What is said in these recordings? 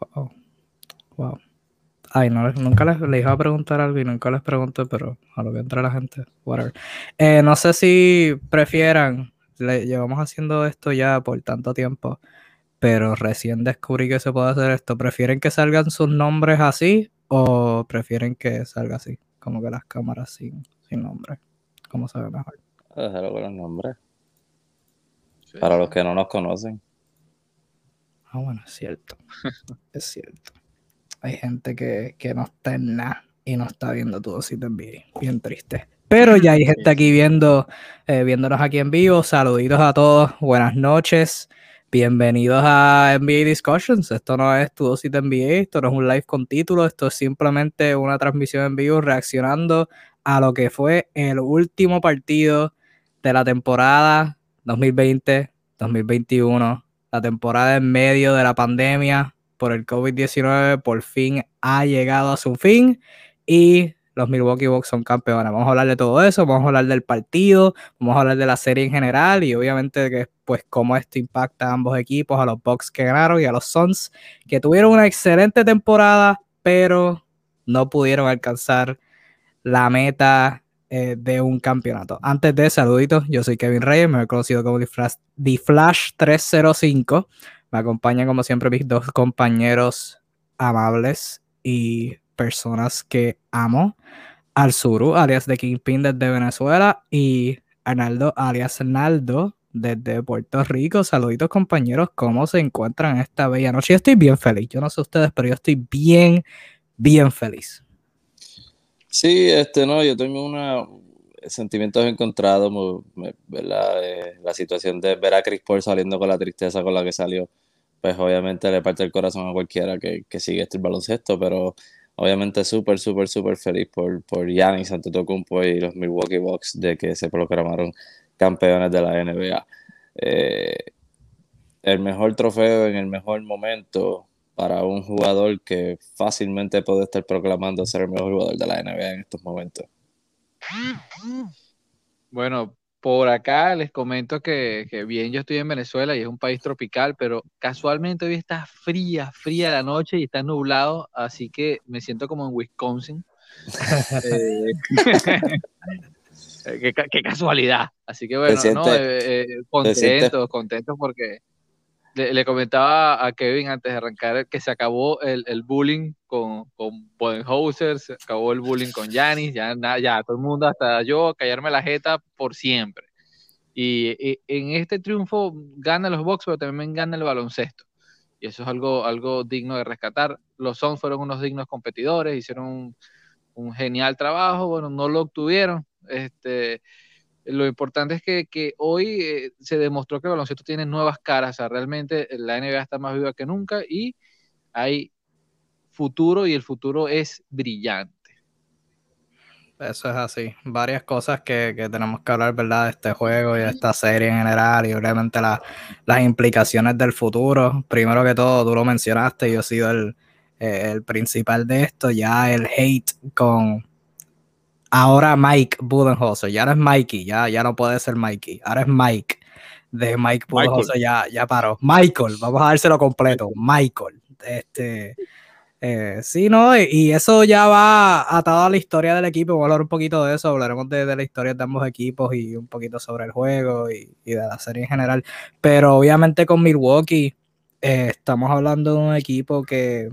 Wow. Wow. Ay, no, nunca les, iba a preguntar algo y nunca les pregunté, pero a lo que entra la gente, whatever. Eh, no sé si prefieran, llevamos haciendo esto ya por tanto tiempo, pero recién descubrí que se puede hacer esto. ¿Prefieren que salgan sus nombres así o prefieren que salga así? Como que las cámaras sin, sin nombre. ¿Cómo se ve mejor? Déjalo con los nombres. Para los que no nos conocen. Ah, bueno, es cierto. es cierto. Hay gente que, no está en nada y no está viendo todo si te Bien triste. Pero ya hay gente aquí viendo, eh, viéndonos aquí en vivo. Saluditos a todos. Buenas noches. Bienvenidos a NBA Discussions. Esto no es tu dosis de NBA, esto no es un live con título, esto es simplemente una transmisión en vivo reaccionando a lo que fue el último partido de la temporada 2020-2021, la temporada en medio de la pandemia por el COVID-19 por fin ha llegado a su fin y los Milwaukee Bucks son campeones. Vamos a hablar de todo eso, vamos a hablar del partido, vamos a hablar de la serie en general y obviamente que pues cómo esto impacta a ambos equipos, a los Bucks que ganaron y a los Suns que tuvieron una excelente temporada, pero no pudieron alcanzar la meta eh, de un campeonato. Antes de saluditos, yo soy Kevin Reyes, me he conocido como The Flash, 305. Me acompañan como siempre mis dos compañeros amables y personas que amo. Alzuru, alias de Kingpin desde Venezuela, y Arnaldo, alias Naldo, desde Puerto Rico. Saluditos compañeros, ¿cómo se encuentran esta bella noche? Yo estoy bien feliz, yo no sé ustedes, pero yo estoy bien, bien feliz. Sí, este, no, yo tengo una sentimientos encontrados, ¿verdad? Eh, la situación de ver a Chris Paul saliendo con la tristeza con la que salió, pues obviamente le parte el corazón a cualquiera que, que sigue este baloncesto, pero obviamente súper, súper, súper feliz por, por Giannis Antetokounmpo y los Milwaukee Bucks de que se proclamaron campeones de la NBA. Eh, el mejor trofeo en el mejor momento para un jugador que fácilmente puede estar proclamando ser el mejor jugador de la NBA en estos momentos. Bueno, por acá les comento que, bien, yo estoy en Venezuela y es un país tropical, pero casualmente hoy está fría, fría la noche y está nublado, así que me siento como en Wisconsin. Eh, qué, casualidad. Así que bueno, ¿no? Eh, eh, contentos, contentos porque le, comentaba a Kevin antes de arrancar que se acabó el, bullying con, con Bodenhauser, se acabó el bullying con Yanis, ya, ya todo el mundo, hasta yo, callarme la jeta por siempre. Y, en este triunfo gana los box, pero también gana el baloncesto. Y eso es algo, algo digno de rescatar. Los Suns fueron unos dignos competidores, hicieron un, un genial trabajo, bueno, no lo obtuvieron. Este, lo importante es que, hoy eh, se demostró que el baloncesto tiene nuevas caras, o sea, realmente la NBA está más viva que nunca y hay futuro y el futuro es brillante. Eso es así. Varias cosas que, tenemos que hablar, ¿verdad? De este juego y de esta serie en general y obviamente las implicaciones del futuro. Primero que todo, tú lo mencionaste, yo he sido el, eh, el principal de esto, ya el hate con ahora Mike Budenholzer, ya no es Mikey, ya, ya no puede ser Mikey, ahora es Mike de Mike Budenholzer, ya, ya paró. Michael, vamos a dárselo completo, Michael. Este, eh, sí, ¿no? Y, eso ya va atado a la historia del equipo, vamos a hablar un poquito de eso, hablaremos de, la historia de ambos equipos y un poquito sobre el juego y, de la serie en general, pero obviamente con Milwaukee eh, estamos hablando de un equipo que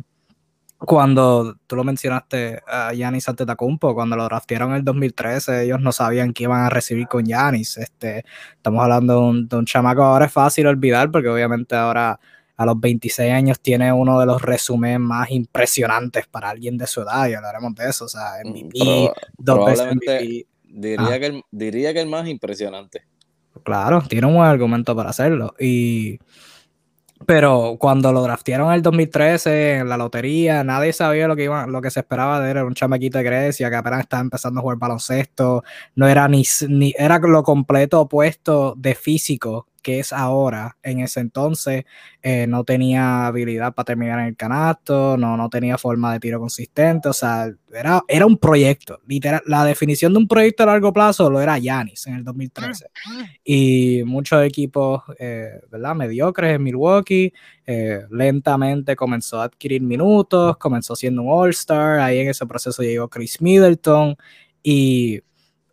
cuando tú lo mencionaste a Yanis Antetokounmpo, cuando lo draftearon en el 2013, ellos no sabían qué iban a recibir con Yanis. Este, estamos hablando de un, de un, chamaco, ahora es fácil olvidar porque obviamente ahora a los 26 años tiene uno de los resúmenes más impresionantes para alguien de su edad y hablaremos de eso, o sea, mm, MVP, dos veces Diría, que el, diría que el más impresionante. Claro, tiene un buen argumento para hacerlo y pero cuando lo draftearon en el 2013 en la lotería, nadie sabía lo que iba, lo que se esperaba de él. Era un chamaquito de Grecia que apenas estaba empezando a jugar baloncesto. No era ni, ni era lo completo opuesto de físico que es ahora. En ese entonces eh, no tenía habilidad para terminar en el canasto, no, no tenía forma de tiro consistente, o sea, era, era un proyecto. Literal, la definición de un proyecto a largo plazo lo era Yanis en el 2013. Y muchos equipos, eh, ¿verdad? Mediocres en Milwaukee, eh, lentamente comenzó a adquirir minutos, comenzó siendo un All-Star, ahí en ese proceso llegó Chris Middleton y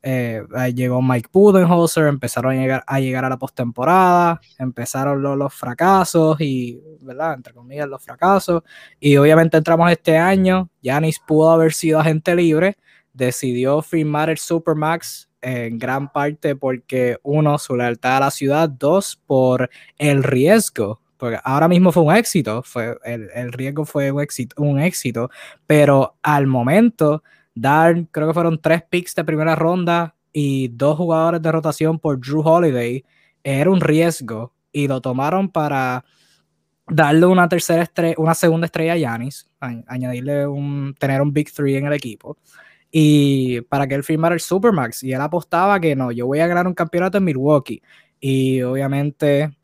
eh, llegó Mike Budenholzer, empezaron a llegar a, llegar a la postemporada, empezaron los, fracasos y, ¿verdad? Entre comillas, los fracasos. Y obviamente entramos este año, Yanis pudo haber sido agente libre, decidió firmar el Supermax en gran parte porque, uno, su lealtad a la ciudad, dos, por el riesgo. Porque ahora mismo fue un éxito, fue, el, el riesgo fue un éxito, un éxito, pero al momento dar, creo que fueron tres picks de primera ronda y dos jugadores de rotación por Drew Holiday, era un riesgo y lo tomaron para darle una tercera estrella, una segunda estrella a Yanis, añadirle un, tener un Big Three en el equipo. Y para que él firmara el Supermax y él apostaba que no, yo voy a ganar un campeonato en Milwaukee. Y obviamente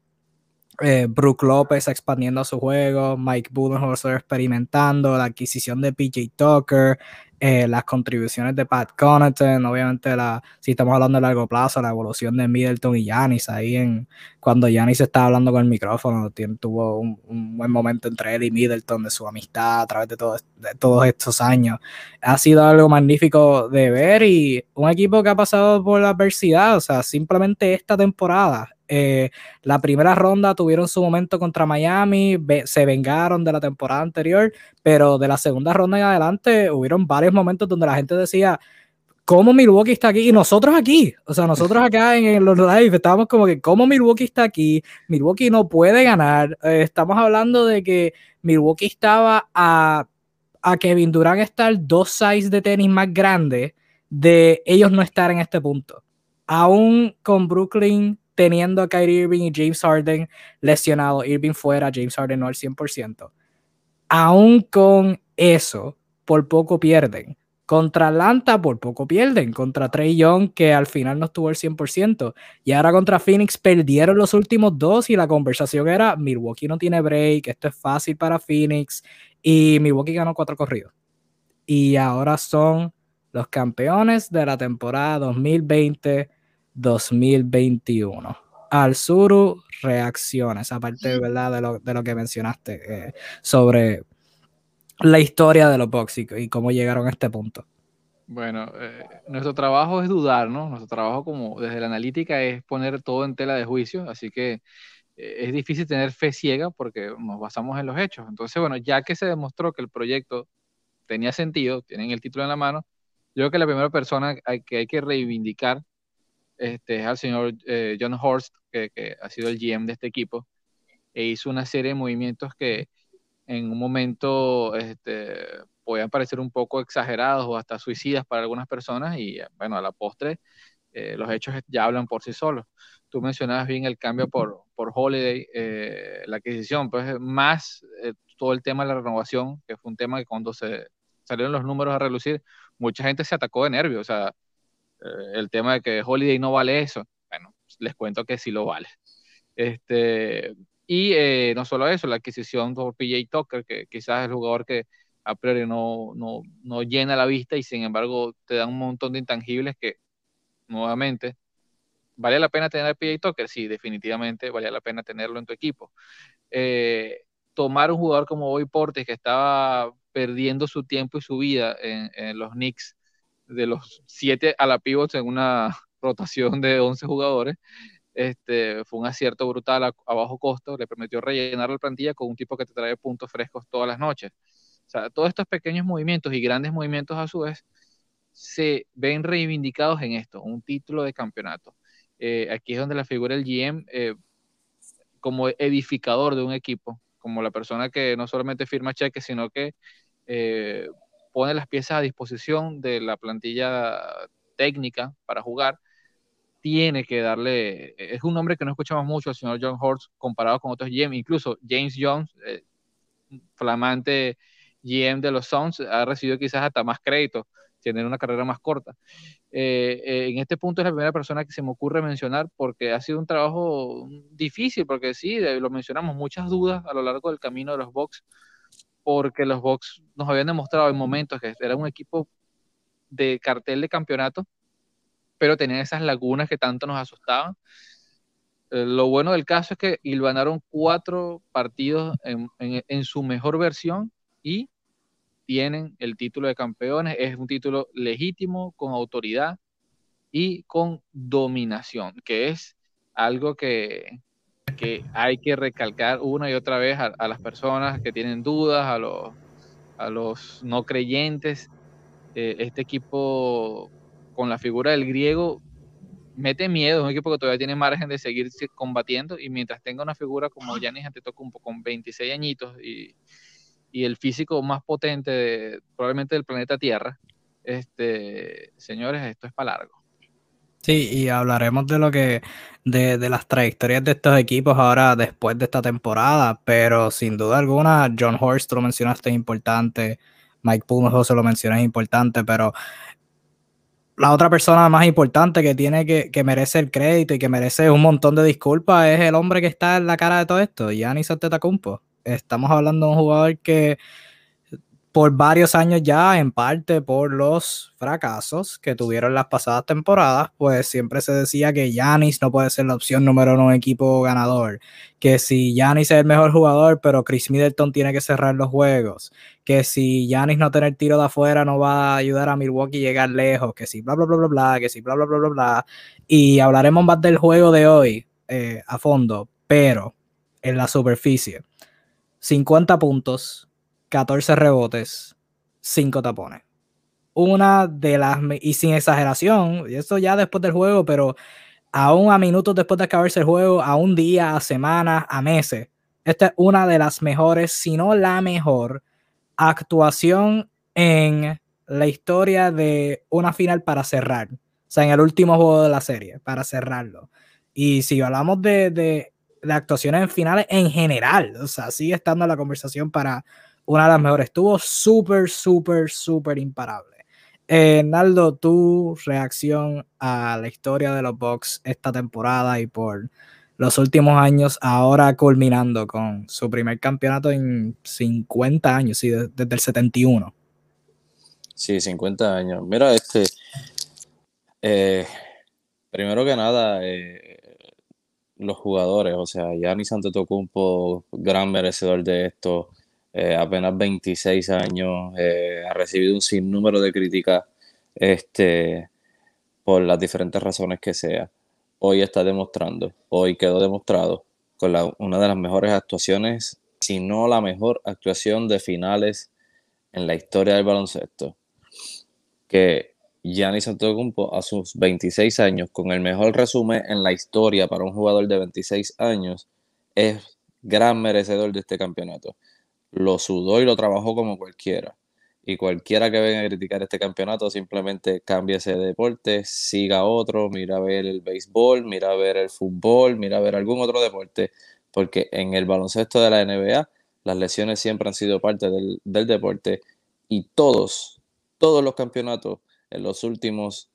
eh, Brook López expandiendo su juego, Mike Budenholzer experimentando, la adquisición de PJ Tucker, eh, las contribuciones de Pat Connaughton, obviamente la, si estamos hablando de largo plazo, la evolución de Middleton y Yanis ahí en cuando Yanis estaba hablando con el micrófono, tuvo un, buen momento entre él y Middleton de su amistad a través de, de todos estos años. Ha sido algo magnífico de ver y un equipo que ha pasado por la adversidad, o sea, simplemente esta temporada eh, la primera ronda tuvieron su momento contra Miami, se vengaron de la temporada anterior, pero de la segunda ronda en adelante hubieron varios momentos donde la gente decía, ¿cómo Milwaukee está aquí? Y nosotros aquí, o sea, nosotros acá en, los live estábamos como que, ¿cómo Milwaukee está aquí? Milwaukee no puede ganar. Eh, estamos hablando de que Milwaukee estaba a, a Kevin Durant estar dos size de tenis más grandes de ellos no estar en este punto. Aún con Brooklyn teniendo a Kyrie Irving y James Harden lesionado, Irving fuera, James Harden no al 100%. Aún con eso, por poco pierden. Contra Atlanta por poco pierden, contra Trey Young que al final no estuvo al 100%, y ahora contra Phoenix perdieron los últimos dos y la conversación era Milwaukee no tiene break, esto es fácil para Phoenix, y Milwaukee ganó cuatro corridos. Y ahora son los campeones de la temporada 2020 2021. Al Suru, reacciones, aparte ¿verdad? De, lo, de lo que mencionaste eh, sobre la historia de los Bucks y, cómo llegaron a este punto. Bueno, eh, nuestro trabajo es dudar, ¿no? Nuestro trabajo como desde la analítica es poner todo en tela de juicio, así que eh, es difícil tener fe ciega porque nos basamos en los hechos. Entonces, bueno, ya que se demostró que el proyecto tenía sentido, tienen el título en la mano, yo creo que la primera persona que hay que reivindicar este, es al señor eh, John Horst, que, ha sido el GM de este equipo, e hizo una serie de movimientos que en un momento este, podían parecer un poco exagerados o hasta suicidas para algunas personas y bueno, a la postre eh, los hechos ya hablan por sí solos. Tú mencionabas bien el cambio por, por Holiday, eh, la adquisición, pues más todo el tema de la renovación, que fue un tema que cuando se salieron los números a relucir, mucha gente se atacó de nervios, o sea, eh, el tema de que Holiday no vale eso, bueno, les cuento que sí lo vale. Este, y eh, no solo eso, la adquisición por PJ Tucker, que quizás es el jugador que a priori no, no, no, llena la vista y sin embargo te da un montón de intangibles que, nuevamente, ¿vale la pena tener a PJ Tucker? Sí, definitivamente vale la pena tenerlo en tu equipo. Eh, tomar un jugador como Boy Portes, que estaba perdiendo su tiempo y su vida en, los Knicks, de los siete a la pivots en una rotación de 11 jugadores. Este, fue un acierto brutal a, bajo costo, le permitió rellenar la plantilla con un tipo que te trae puntos frescos todas las noches. O sea, todos estos pequeños movimientos y grandes movimientos a su vez se ven reivindicados en esto, un título de campeonato. Eh, aquí es donde la figura del GM eh, como edificador de un equipo, como la persona que no solamente firma cheques, sino que eh, pone las piezas a disposición de la plantilla técnica para jugar, tiene que darle, es un nombre que no escuchamos mucho, el señor John Horst, comparado con otros GM, incluso James Jones, eh, flamante GM de los Suns, ha recibido quizás hasta más crédito. tener una carrera más corta. Eh, eh, en este punto es la primera persona que se me ocurre mencionar porque ha sido un trabajo difícil, porque sí, lo mencionamos, muchas dudas a lo largo del camino de los Bucks, porque los Bucks nos habían demostrado en momentos que era un equipo de cartel de campeonato, pero tenían esas lagunas que tanto nos asustaban. Eh, lo bueno del caso es que ganaron cuatro partidos en, su mejor versión y tienen el título de campeones. Es un título legítimo, con autoridad y con dominación, que es algo que, hay que recalcar una y otra vez a, las personas que tienen dudas, a los, a los no creyentes. Eh, este equipo con la figura del griego mete miedo, es un equipo que todavía tiene margen de seguir combatiendo y mientras tenga una figura como Giannis Antetokounmpo con 26 añitos y, y el físico más potente de, probablemente del planeta Tierra, este, señores, esto es para largo. Sí, y hablaremos de lo que, de, de, las trayectorias de estos equipos ahora después de esta temporada, pero sin duda alguna, John Horst lo mencionaste es importante, Mike Pujols lo mencioné es importante, pero la otra persona más importante que tiene que, que merece el crédito y que merece un montón de disculpas es el hombre que está en la cara de todo esto, Giannis Antetokounmpo. Estamos hablando de un jugador que por varios años ya, en parte por los fracasos que tuvieron las pasadas temporadas, pues siempre se decía que Yanis no puede ser la opción número uno en un equipo ganador, que si Yanis es el mejor jugador, pero Chris Middleton tiene que cerrar los juegos, que si Yanis no tener tiro de afuera no va a ayudar a Milwaukee a llegar lejos, que si bla bla bla bla bla, que si bla bla bla bla bla, y hablaremos más del juego de hoy eh, a fondo, pero en la superficie, 50 puntos, 14 rebotes, 5 tapones. Una de las, y sin exageración, y eso ya después del juego, pero aún a minutos después de acabarse el juego, a un día, a semanas, a meses. Esta es una de las mejores, si no la mejor, actuación en la historia de una final para cerrar. O sea, en el último juego de la serie, para cerrarlo. Y si hablamos de, de, de actuaciones en finales en general, o sea, sigue estando la conversación para una de las mejores. Estuvo súper, súper, súper imparable. Eh, tu reacción a la historia de los Bucks esta temporada y por los últimos años, ahora culminando con su primer campeonato en 50 años, sí, desde, el 71. Sí, 50 años. Mira, este, eh, primero que nada, eh, los jugadores, o sea, Gianni Antetokounmpo, gran merecedor de esto, eh, apenas 26 años, eh, ha recibido un sinnúmero de críticas este, por las diferentes razones que sea. Hoy está demostrando, hoy quedó demostrado con una de las mejores actuaciones, si no la mejor actuación de finales en la historia del baloncesto, que Giannis Antetokounmpo a sus 26 años, con el mejor resumen en la historia para un jugador de 26 años, es gran merecedor de este campeonato lo sudó y lo trabajó como cualquiera. Y cualquiera que venga a criticar este campeonato, simplemente cambie ese deporte, siga otro, mira a ver el béisbol, mira a ver el fútbol, mira a ver algún otro deporte, porque en el baloncesto de la NBA las lesiones siempre han sido parte del, del deporte y todos, todos los campeonatos en los últimos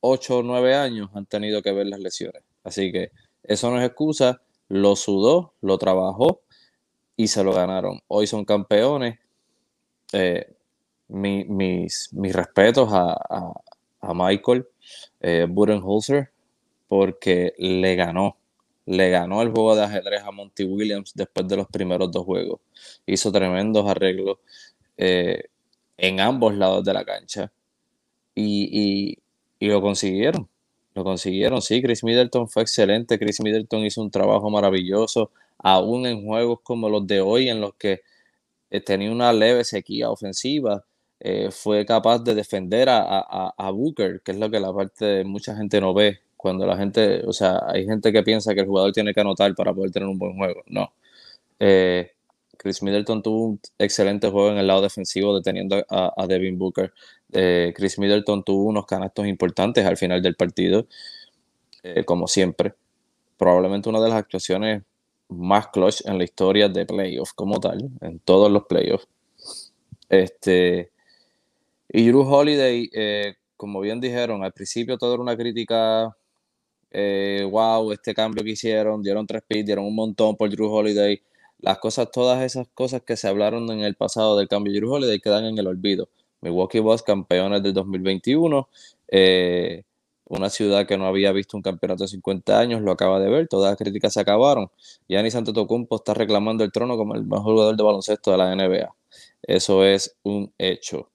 8 o 9 años han tenido que ver las lesiones. Así que eso no es excusa, lo sudó, lo trabajó y se lo ganaron. Hoy son campeones. Eh, mis, mis, respetos a, Michael eh, Budenholzer porque le ganó. Le ganó el juego de ajedrez a Monty Williams después de los primeros dos juegos. Hizo tremendos arreglos eh, en ambos lados de la cancha. Y, y, lo consiguieron. Lo consiguieron. Sí, Chris Middleton fue excelente. Chris Middleton hizo un trabajo maravilloso aún en juegos como los de hoy, en los que eh, tenía una leve sequía ofensiva, eh, fue capaz de defender a, Booker, que es lo que la parte de mucha gente no ve. Cuando la gente, o sea, hay gente que piensa que el jugador tiene que anotar para poder tener un buen juego. No. Eh, Chris Middleton tuvo un excelente juego en el lado defensivo deteniendo a, Devin Booker. Chris Middleton tuvo unos canastos importantes al final del partido, como siempre. Probablemente una de las actuaciones más clutch en la historia de playoffs como tal, en todos los playoffs. Este, Y Drew Holiday, eh, como bien dijeron, al principio todo era una crítica, eh, wow, este cambio que hicieron, dieron tres pits, dieron un montón por Drew Holiday. Las cosas, todas esas cosas que se hablaron en el pasado del cambio de Drew quedan en el olvido. Milwaukee Bucks campeones del 2021, eh, una ciudad que no había visto un campeonato de 50 años, lo acaba de ver, todas las críticas se acabaron. Giannis Antetokounmpo está reclamando el trono como el mejor jugador de baloncesto de la NBA. Eso es un hecho.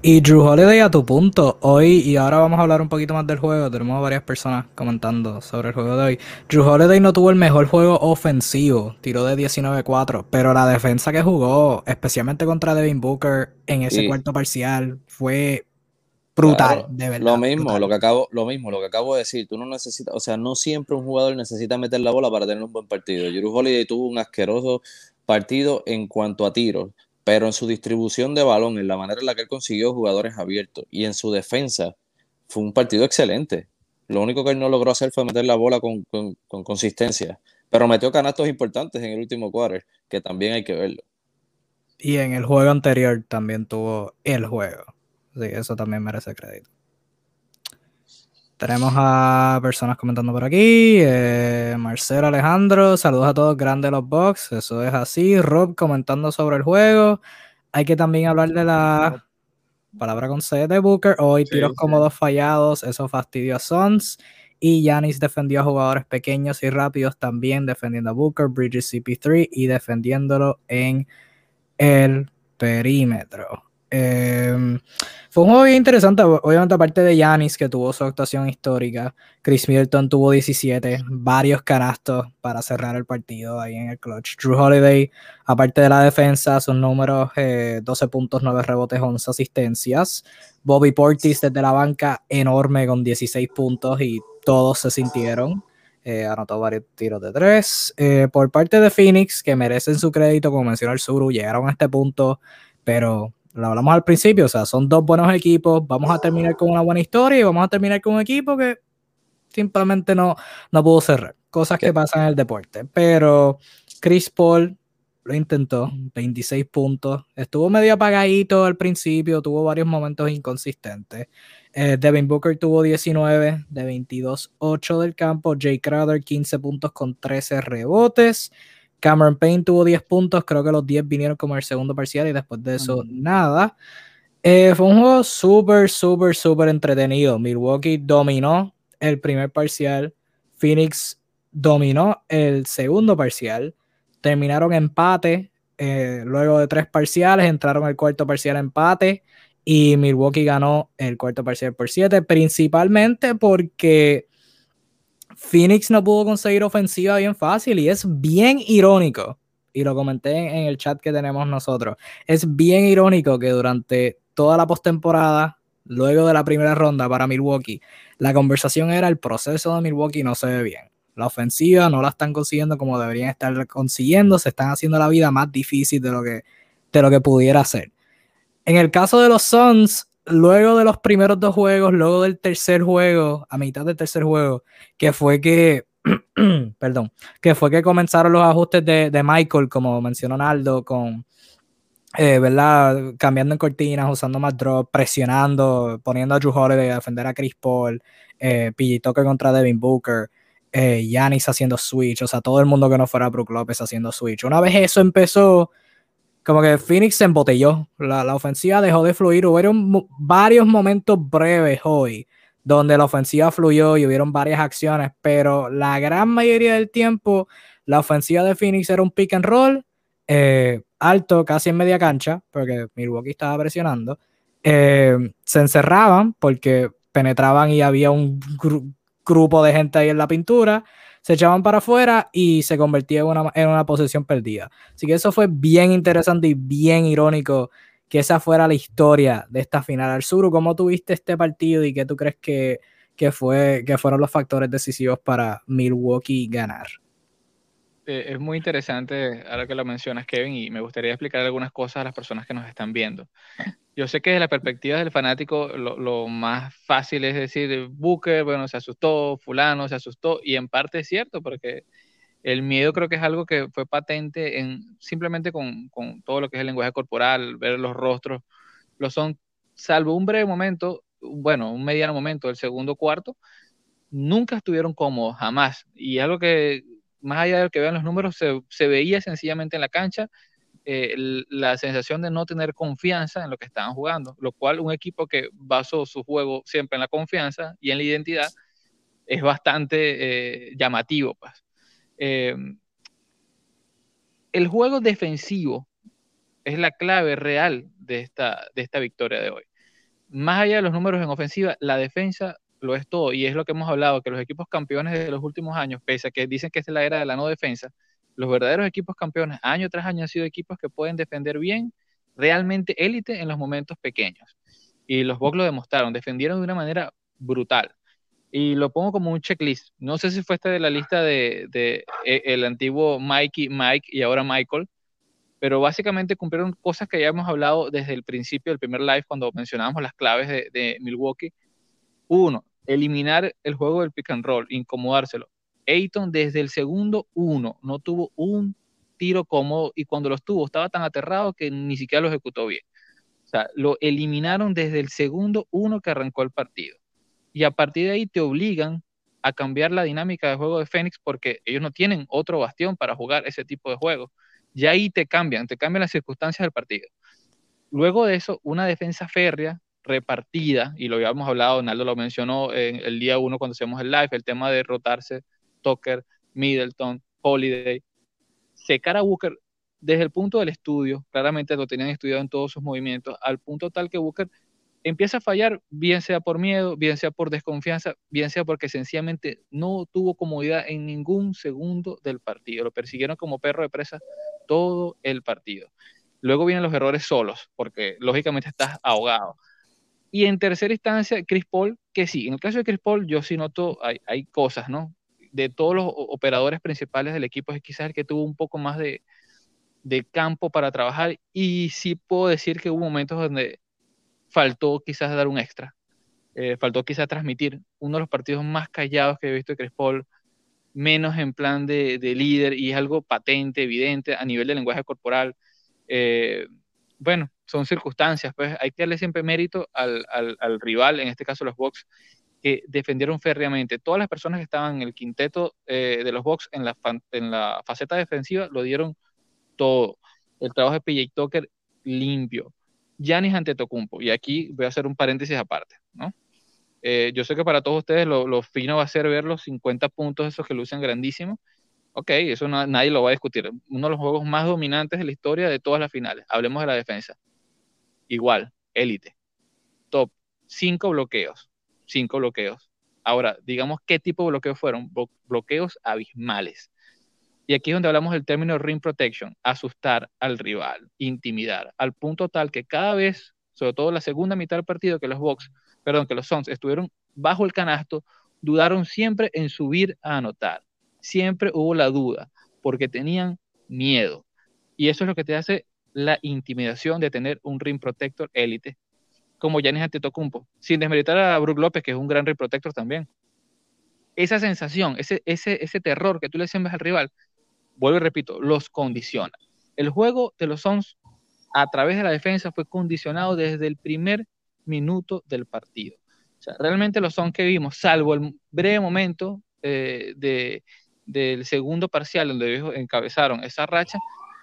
Y Drew Holiday, a tu punto, hoy y ahora vamos a hablar un poquito más del juego. Tenemos varias personas comentando sobre el juego de hoy. Drew Holiday no tuvo el mejor juego ofensivo, tiró de 19-4, pero la defensa que jugó, especialmente contra Devin Booker en ese cuarto parcial, fue brutal, de verdad. Lo mismo, lo que acabo, lo mismo, lo que acabo de decir. Tú no necesitas, o sea, no siempre un jugador necesita meter la bola para tener un buen partido. Drew Holiday tuvo un asqueroso partido en cuanto a tiros pero en su distribución de balón, en la manera en la que él consiguió jugadores abiertos y en su defensa, fue un partido excelente. Lo único que él no logró hacer fue meter la bola con, consistencia, pero metió canastos importantes en el último quarter, que también hay que verlo. Y en el juego anterior también tuvo el juego. Sí, eso también merece crédito. Tenemos a personas comentando por aquí. Eh, Marcelo Alejandro, saludos a todos, grandes los box. Eso es así. Rob comentando sobre el juego. Hay que también hablar de la palabra con C de Booker. Hoy tiros cómodos fallados, eso fastidió a Sons. Y Yanis defendió a jugadores pequeños y rápidos también, defendiendo a Booker, Bridges CP3 y defendiéndolo en el perímetro. Eh, fue un juego bien interesante, obviamente aparte de Yanis que tuvo su actuación histórica, Chris Middleton tuvo 17, varios canastos para cerrar el partido ahí en el clutch. Drew Holiday, aparte de la defensa, sus números 12 eh, puntos, 9 rebotes, 11 asistencias. Bobby Portis desde la banca enorme con 16 puntos y todos se sintieron. Eh, anotó varios tiros de tres. Eh, por parte de Phoenix, que merecen su crédito, como mencionó el Suru, llegaron a este punto, pero lo hablamos al principio, o sea, son dos buenos equipos, vamos a terminar con una buena historia y vamos a terminar con un equipo que simplemente no, no pudo cerrar. Cosas que pasan en el deporte. Pero Chris Paul lo intentó, 26 puntos. Estuvo medio apagadito al principio, tuvo varios momentos inconsistentes. Eh, Devin Booker tuvo 19 de 22-8 del campo. Jay Crowder 15 puntos con 13 rebotes. Cameron Payne tuvo 10 puntos, creo que los 10 vinieron como el segundo parcial y después de eso nada. Eh, fue un juego súper, súper, súper entretenido. Milwaukee dominó el primer parcial, Phoenix dominó el segundo parcial, terminaron empate, eh, luego de tres parciales entraron el cuarto parcial empate y Milwaukee ganó el cuarto parcial por 7, principalmente porque Phoenix no pudo conseguir ofensiva bien fácil y es bien irónico, y lo comenté en el chat que tenemos nosotros, es bien irónico que durante toda la postemporada, luego de la primera ronda para Milwaukee, la conversación era el proceso de Milwaukee no se ve bien. La ofensiva no la están consiguiendo como deberían estar consiguiendo, se están haciendo la vida más difícil de lo que, de lo que pudiera ser. En el caso de los Suns, luego de los primeros dos juegos, luego del tercer juego, a mitad del tercer juego, que fue que, perdón, que fue que comenzaron los ajustes de, Michael, como mencionó Naldo, con, eh, ¿verdad? Cambiando en cortinas, usando más drop, presionando, poniendo a Drew Holiday a defender a Chris Paul, eh, PG contra Devin Booker, eh, Yanis haciendo switch, o sea, todo el mundo que no fuera Brook López haciendo switch. Una vez eso empezó, como que Phoenix se embotelló. La, ofensiva dejó de fluir. Hubieron varios momentos breves hoy donde la ofensiva fluyó y hubieron varias acciones, pero la gran mayoría del tiempo la ofensiva de Phoenix era un pick and roll eh, alto, casi en media cancha, porque Milwaukee estaba presionando. Eh, se encerraban porque penetraban y había un grupo de gente ahí en la pintura se echaban para afuera y se convertía en una, en una posición perdida. Así que eso fue bien interesante y bien irónico que esa fuera la historia de esta final. Arzuru, ¿cómo tuviste este partido y qué tú crees que, que, fue, que fueron los factores decisivos para Milwaukee ganar? Eh, es muy interesante ahora que lo mencionas, Kevin, y me gustaría explicar algunas cosas a las personas que nos están viendo. Yo sé que desde la perspectiva del fanático, lo, más fácil es decir, Booker, bueno, se asustó, fulano se asustó, y en parte es cierto, porque El miedo creo que es algo que fue patente en simplemente con, con todo lo que es el lenguaje corporal, ver los rostros, lo son, salvo un breve momento, bueno, un mediano momento, el segundo cuarto, nunca estuvieron cómodos, jamás. Y algo que, más allá de que vean los números, se, se veía sencillamente en la cancha eh, la sensación de no tener confianza en lo que estaban jugando, lo cual un equipo que basó su juego siempre en la confianza y en la identidad es bastante eh, llamativo. Pues. Eh, el juego defensivo es la clave real de esta, de esta victoria de hoy. Más allá de los números en ofensiva, la defensa lo es todo y es lo que hemos hablado, que los equipos campeones de los últimos años, pese a que dicen que es la era de la no defensa, los verdaderos equipos campeones año tras año han sido equipos que pueden defender bien, realmente élite en los momentos pequeños. Y los Bucks lo demostraron, defendieron de una manera brutal. Y lo pongo como un checklist. No sé si fue este de la lista de, e, el antiguo Mikey, Mike y ahora Michael, pero básicamente cumplieron cosas que ya hemos hablado desde el principio del primer live cuando mencionábamos las claves de, de Milwaukee. Uno, eliminar el juego del pick and roll, incomodárselo. Ayton desde el segundo uno no tuvo un tiro cómodo y cuando los tuvo estaba tan aterrado que ni siquiera lo ejecutó bien. O sea, lo eliminaron desde el segundo uno que arrancó el partido. Y a partir de ahí te obligan a cambiar la dinámica de juego de Fénix porque ellos no tienen otro bastión para jugar ese tipo de juego. Y ahí te cambian, te cambian las circunstancias del partido. Luego de eso, una defensa férrea, repartida, y lo habíamos hablado, Naldo lo mencionó en el día uno cuando hacemos el live, el tema de rotarse Tucker, Middleton, Holiday. Secar a Booker desde el punto del estudio, claramente lo tenían estudiado en todos sus movimientos, al punto tal que Booker empieza a fallar, bien sea por miedo, bien sea por desconfianza, bien sea porque sencillamente no tuvo comodidad en ningún segundo del partido. Lo persiguieron como perro de presa todo el partido. Luego vienen los errores solos, porque lógicamente estás ahogado. Y en tercera instancia, Chris Paul, que sí, en el caso de Chris Paul, yo sí noto, hay, cosas, ¿no? de todos los operadores principales del equipo es quizás el que tuvo un poco más de, campo para trabajar y sí puedo decir que hubo momentos donde faltó quizás dar un extra, eh, faltó quizás transmitir uno de los partidos más callados que he visto de Chris Paul, menos en plan de, líder y es algo patente, evidente a nivel de lenguaje corporal. Eh, bueno, son circunstancias, pues hay que darle siempre mérito al, al rival, en este caso los Bucks, que defendieron férreamente. Todas las personas que estaban en el quinteto eh, de los Bucks en la, en la faceta defensiva lo dieron todo. El trabajo de PJ Tucker limpio. Giannis Antetokounmpo. Y aquí voy a hacer un paréntesis aparte, ¿no? Eh, yo sé que para todos ustedes lo, fino va a ser ver los 50 puntos esos que lucen grandísimos. Ok, eso nadie lo va a discutir. Uno de los juegos más dominantes de la historia de todas las finales. Hablemos de la defensa. Igual, élite. Top. Cinco bloqueos cinco bloqueos. Ahora, digamos qué tipo de bloqueos fueron. bloqueos abismales. Y aquí es donde hablamos del término ring protection, asustar al rival, intimidar, al punto tal que cada vez, sobre todo la segunda mitad del partido, que los Bucks, perdón, que los Suns estuvieron bajo el canasto, dudaron siempre en subir a anotar. Siempre hubo la duda, porque tenían miedo. Y eso es lo que te hace la intimidación de tener un ring protector élite como Yanis Antetokounmpo, sin desmeritar a Brook López, que es un gran ring protector también. Esa sensación, ese, ese, ese terror que tú le siembras al rival, vuelvo y repito, los condiciona. El juego de los Suns a través de la defensa fue condicionado desde el primer minuto del partido. O sea, realmente los Suns que vimos, salvo el breve momento eh, de, del segundo parcial donde ellos encabezaron esa racha,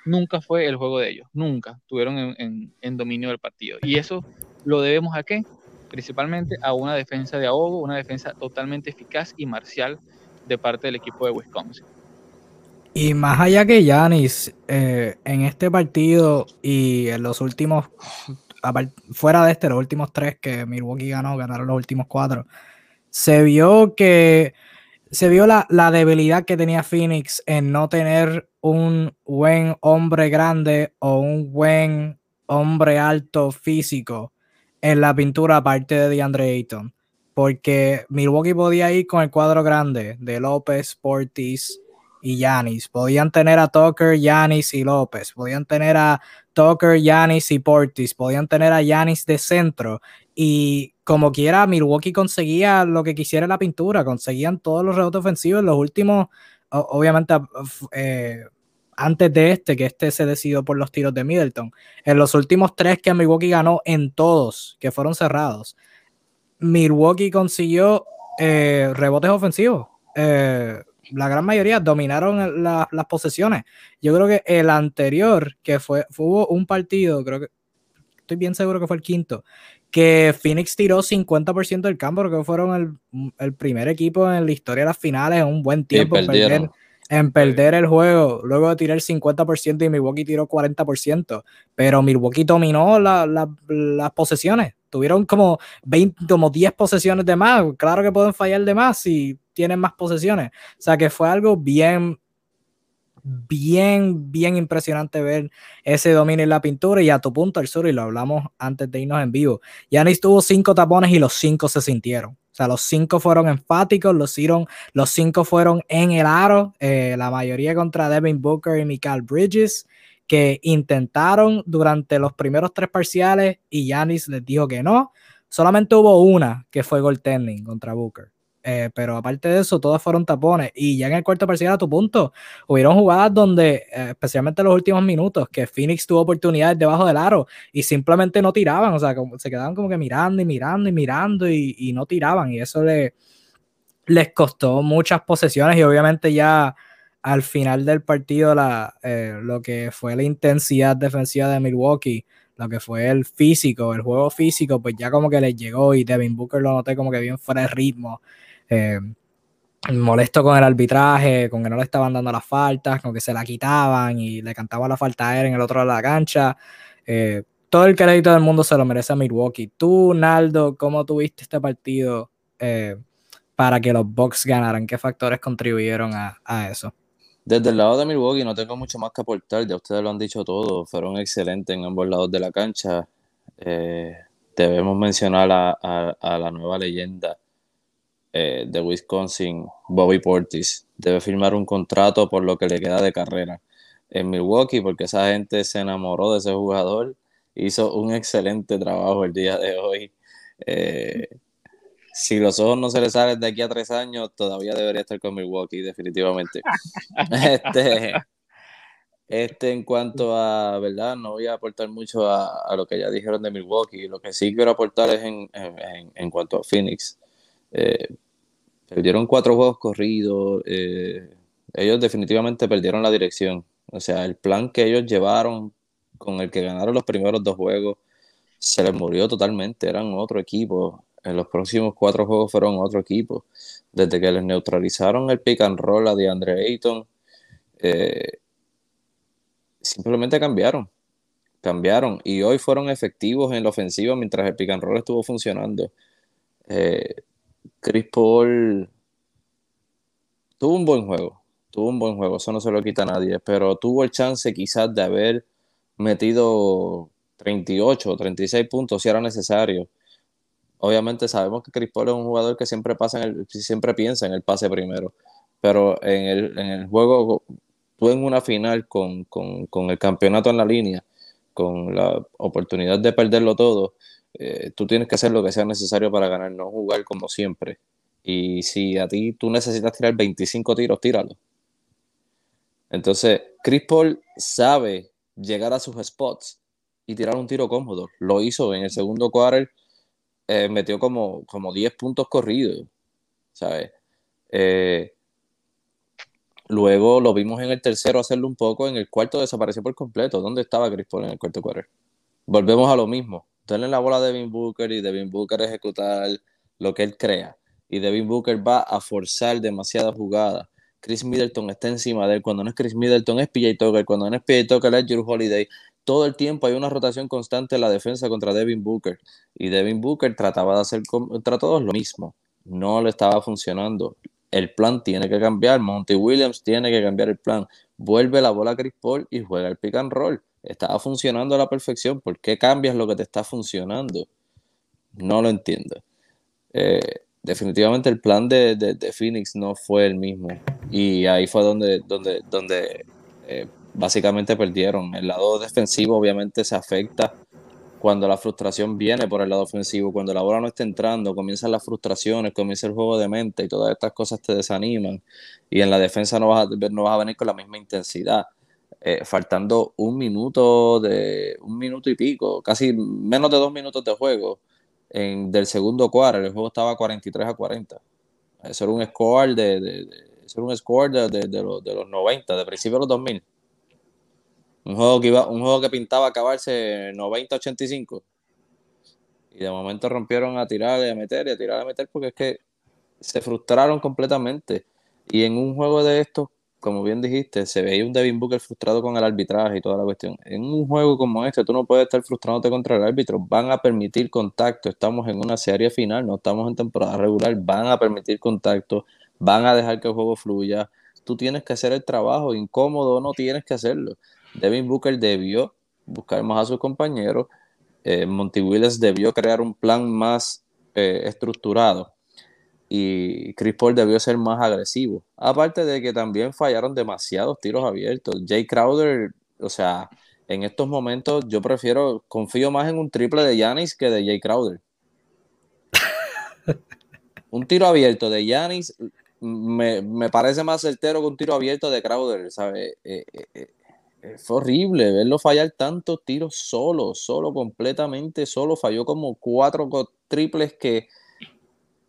nunca fue el juego de ellos, nunca tuvieron en, dominio del partido. Y eso ¿Lo debemos a qué? Principalmente a una defensa de ahogo, una defensa totalmente eficaz y marcial de parte del equipo de Wisconsin. Y más allá que Yanis, eh, en este partido y en los últimos, fuera de este, los últimos tres que Milwaukee ganó, ganaron los últimos cuatro, se vio que se vio la, la, debilidad que tenía Phoenix en no tener un buen hombre grande o un buen hombre alto físico en la pintura aparte de DeAndre Ayton. Porque Milwaukee podía ir con el cuadro grande de López, Portis y Yanis. Podían tener a Tucker, Yanis y López. Podían tener a Tucker, Yanis y Portis. Podían tener a Yanis de centro. Y como quiera, Milwaukee conseguía lo que quisiera la pintura. Conseguían todos los rebotes ofensivos en los últimos obviamente eh, antes de este, que este se decidió por los tiros de Middleton. En los últimos tres que Milwaukee ganó en todos, que fueron cerrados, Milwaukee consiguió eh, rebotes ofensivos. Eh, la gran mayoría dominaron las posesiones. Yo creo que el anterior, que fue, hubo un partido, creo que estoy bien seguro que fue el quinto, que Phoenix tiró 50% del campo, creo que fueron el, primer equipo en la historia de las finales en un buen tiempo en perder, el juego, luego de tirar 50% y Milwaukee tiró 40%, pero Milwaukee dominó las posesiones, tuvieron como 20, como 10 posesiones de más, claro que pueden fallar de más si tienen más posesiones, o sea que fue algo bien bien, bien impresionante ver ese dominio en la pintura y a tu punto al sur, y lo hablamos antes de irnos en vivo. Yanis tuvo cinco tapones y los cinco se sintieron. O sea, los cinco fueron enfáticos, los, los cinco fueron en el aro, eh, la mayoría contra Devin Booker y Michael Bridges, que intentaron durante los primeros tres parciales y Yanis les dijo que no. Solamente hubo una que fue goaltending contra Booker. Eh, pero aparte de eso, todas fueron tapones. Y ya en el cuarto parcial, a tu punto, hubieron jugadas donde, eh, especialmente en los últimos minutos, que Phoenix tuvo oportunidades debajo del aro y simplemente no tiraban. O sea, se quedaban como que mirando y mirando y mirando y, no tiraban. Y eso le, les costó muchas posesiones. Y obviamente, ya al final del partido, la, eh, lo que fue la intensidad defensiva de Milwaukee lo que fue el físico, el juego físico, pues ya como que les llegó y Devin Booker lo noté como que bien fuera de ritmo. Eh, molesto con el arbitraje, con que no le estaban dando las faltas, con que se la quitaban y le cantaban la falta a él en el otro lado de la cancha. Eh, todo el crédito del mundo se lo merece a Milwaukee. Tú, Naldo, ¿cómo tuviste este partido eh, para que los Bucks ganaran? ¿Qué factores contribuyeron a, eso? Desde el lado de Milwaukee no tengo mucho más que aportar, ya ustedes lo han dicho todo, fueron excelentes en ambos lados de la cancha. debemos mencionar a la nueva leyenda eh, de Wisconsin, Bobby Portis, debe firmar un contrato por lo que le queda de carrera en Milwaukee, porque esa gente se enamoró de ese jugador, hizo un excelente trabajo el día de hoy. Eh, si los ojos no se le salen de aquí a tres años, todavía debería estar con Milwaukee, definitivamente. este, este, en cuanto a, ¿verdad? No voy a aportar mucho a, lo que ya dijeron de Milwaukee. Lo que sí quiero aportar es en, en, cuanto a Phoenix. Eh, Perdieron cuatro juegos corridos. Eh, ellos definitivamente perdieron la dirección. O sea, el plan que ellos llevaron, con el que ganaron los primeros dos juegos, se les murió totalmente. Eran otro equipo. En los próximos cuatro juegos fueron otro equipo. Desde que les neutralizaron el pick and roll a DeAndre Ayton, eh, simplemente cambiaron. Cambiaron. Y hoy fueron efectivos en la ofensiva mientras el pick and roll estuvo funcionando. Eh, Chris Paul tuvo un buen juego, tuvo un buen juego, eso no se lo quita a nadie, pero tuvo el chance quizás de haber metido 38 o 36 puntos si era necesario. Obviamente sabemos que Chris Paul es un jugador que siempre, pasa en el, siempre piensa en el pase primero, pero en el, en el juego, tú en una final con, con, con el campeonato en la línea, con la oportunidad de perderlo todo, eh, tú tienes que hacer lo que sea necesario para ganar, no jugar como siempre. Y si a ti tú necesitas tirar 25 tiros, tíralo. Entonces, Chris Paul sabe llegar a sus spots y tirar un tiro cómodo. Lo hizo en el segundo quarter, eh, metió como, como 10 puntos corridos, ¿sabes? Eh, luego lo vimos en el tercero hacerlo un poco, en el cuarto desapareció por completo. ¿Dónde estaba Chris Paul en el cuarto quarter? Volvemos a lo mismo darle la bola a Devin Booker y Devin Booker ejecutar lo que él crea. Y Devin Booker va a forzar demasiadas jugadas. Chris Middleton está encima de él. Cuando no es Chris Middleton es PJ Tucker. Cuando no es PJ Tucker es Drew Holiday. Todo el tiempo hay una rotación constante en la defensa contra Devin Booker. Y Devin Booker trataba de hacer contra todos lo mismo. No le estaba funcionando. El plan tiene que cambiar. Monty Williams tiene que cambiar el plan. Vuelve la bola a Chris Paul y juega el pick and roll estaba funcionando a la perfección, ¿por qué cambias lo que te está funcionando? No lo entiendo. Eh, definitivamente el plan de, de, Phoenix no fue el mismo. Y ahí fue donde, donde, donde eh, básicamente perdieron. El lado defensivo obviamente se afecta cuando la frustración viene por el lado ofensivo, cuando la bola no está entrando, comienzan las frustraciones, comienza el juego de mente y todas estas cosas te desaniman y en la defensa no vas a, no vas a venir con la misma intensidad. Eh, faltando un minuto de un minuto y pico, casi menos de dos minutos de juego en, del segundo cuarto, el juego estaba 43 a 40. Eso era un score de, de, un score de, de, los, de los 90, de principios de los 2000. Un juego que, iba, un juego que pintaba acabarse 90-85. Y de momento rompieron a tirar y a meter y a tirar y a meter porque es que se frustraron completamente. Y en un juego de estos, como bien dijiste, se veía un Devin Booker frustrado con el arbitraje y toda la cuestión. En un juego como este, tú no puedes estar frustrándote contra el árbitro. Van a permitir contacto. Estamos en una serie final, no estamos en temporada regular. Van a permitir contacto. Van a dejar que el juego fluya. Tú tienes que hacer el trabajo. Incómodo no tienes que hacerlo. Devin Booker debió buscar más a sus compañeros. Eh, Monty Willis debió crear un plan más eh, estructurado y Chris Paul debió ser más agresivo. Aparte de que también fallaron demasiados tiros abiertos. Jay Crowder, o sea, en estos momentos yo prefiero, confío más en un triple de Yanis que de Jay Crowder. un tiro abierto de Yanis me, parece más certero que un tiro abierto de Crowder, ¿sabes? Eh, eh, fue horrible verlo fallar tantos tiros solo, solo, completamente solo. Falló como cuatro triples que,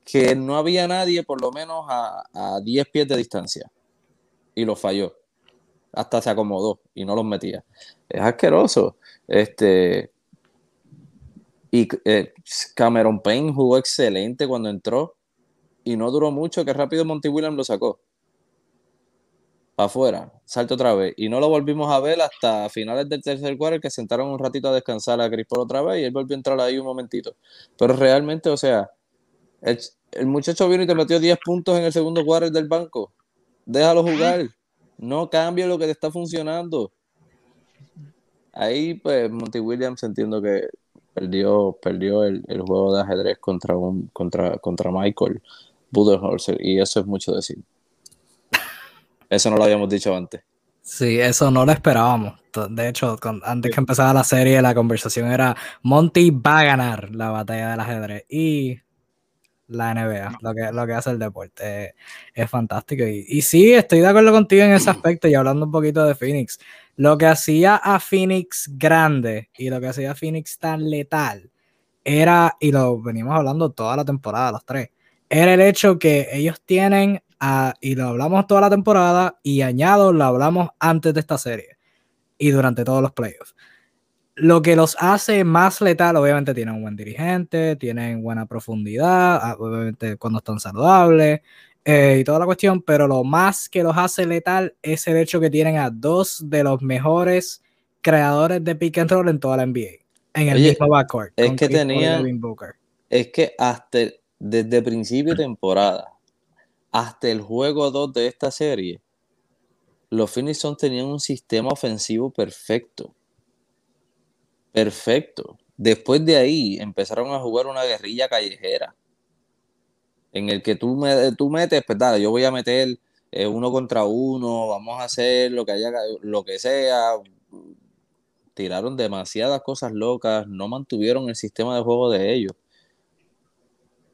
que no había nadie por lo menos a, a 10 pies de distancia. Y lo falló. Hasta se acomodó y no los metía. Es asqueroso. Este, y eh, Cameron Payne jugó excelente cuando entró y no duró mucho que rápido Monty Williams lo sacó para afuera, salto otra vez. Y no lo volvimos a ver hasta finales del tercer cuarto, que sentaron un ratito a descansar a Chris otra vez y él volvió a entrar ahí un momentito. Pero realmente, o sea, muchacho vino y te metió 10 puntos en el segundo cuarto del banco. Déjalo jugar. No cambie lo que te está funcionando. Ahí, pues, Monty Williams entiendo que perdió, perdió el, juego de ajedrez contra, un, contra, contra Michael Budenholzer y eso es mucho decir. Eso no lo habíamos dicho antes. Sí, eso no lo esperábamos. De hecho, antes que empezara la serie, la conversación era Monty va a ganar la batalla del ajedrez y la NBA, lo que, lo que hace el deporte. es fantástico. Y, y, sí, estoy de acuerdo contigo en ese aspecto y hablando un poquito de Phoenix. Lo que hacía a Phoenix grande y lo que hacía a Phoenix tan letal era, y lo venimos hablando toda la temporada, los tres, era el hecho que ellos tienen y lo hablamos toda la temporada y añado, lo hablamos antes de esta serie y durante todos los playoffs. Lo que los hace más letal, obviamente tienen un buen dirigente, tienen buena profundidad, ah, obviamente cuando están saludables eh, y toda la cuestión, pero lo más que los hace letal es el hecho que tienen a dos de los mejores creadores de pick and roll en toda la NBA, en el mismo backcourt. Es que tenían, es que hasta desde principio de temporada hasta el juego 2 de esta serie, los Phoenix tenían un sistema ofensivo perfecto. Perfecto. Después de ahí empezaron a jugar una guerrilla callejera. En el que tú, me, tú metes, pues dale, yo voy a meter eh, uno contra uno, vamos a hacer lo que haya, lo que sea. Tiraron demasiadas cosas locas, no mantuvieron el sistema de juego de ellos.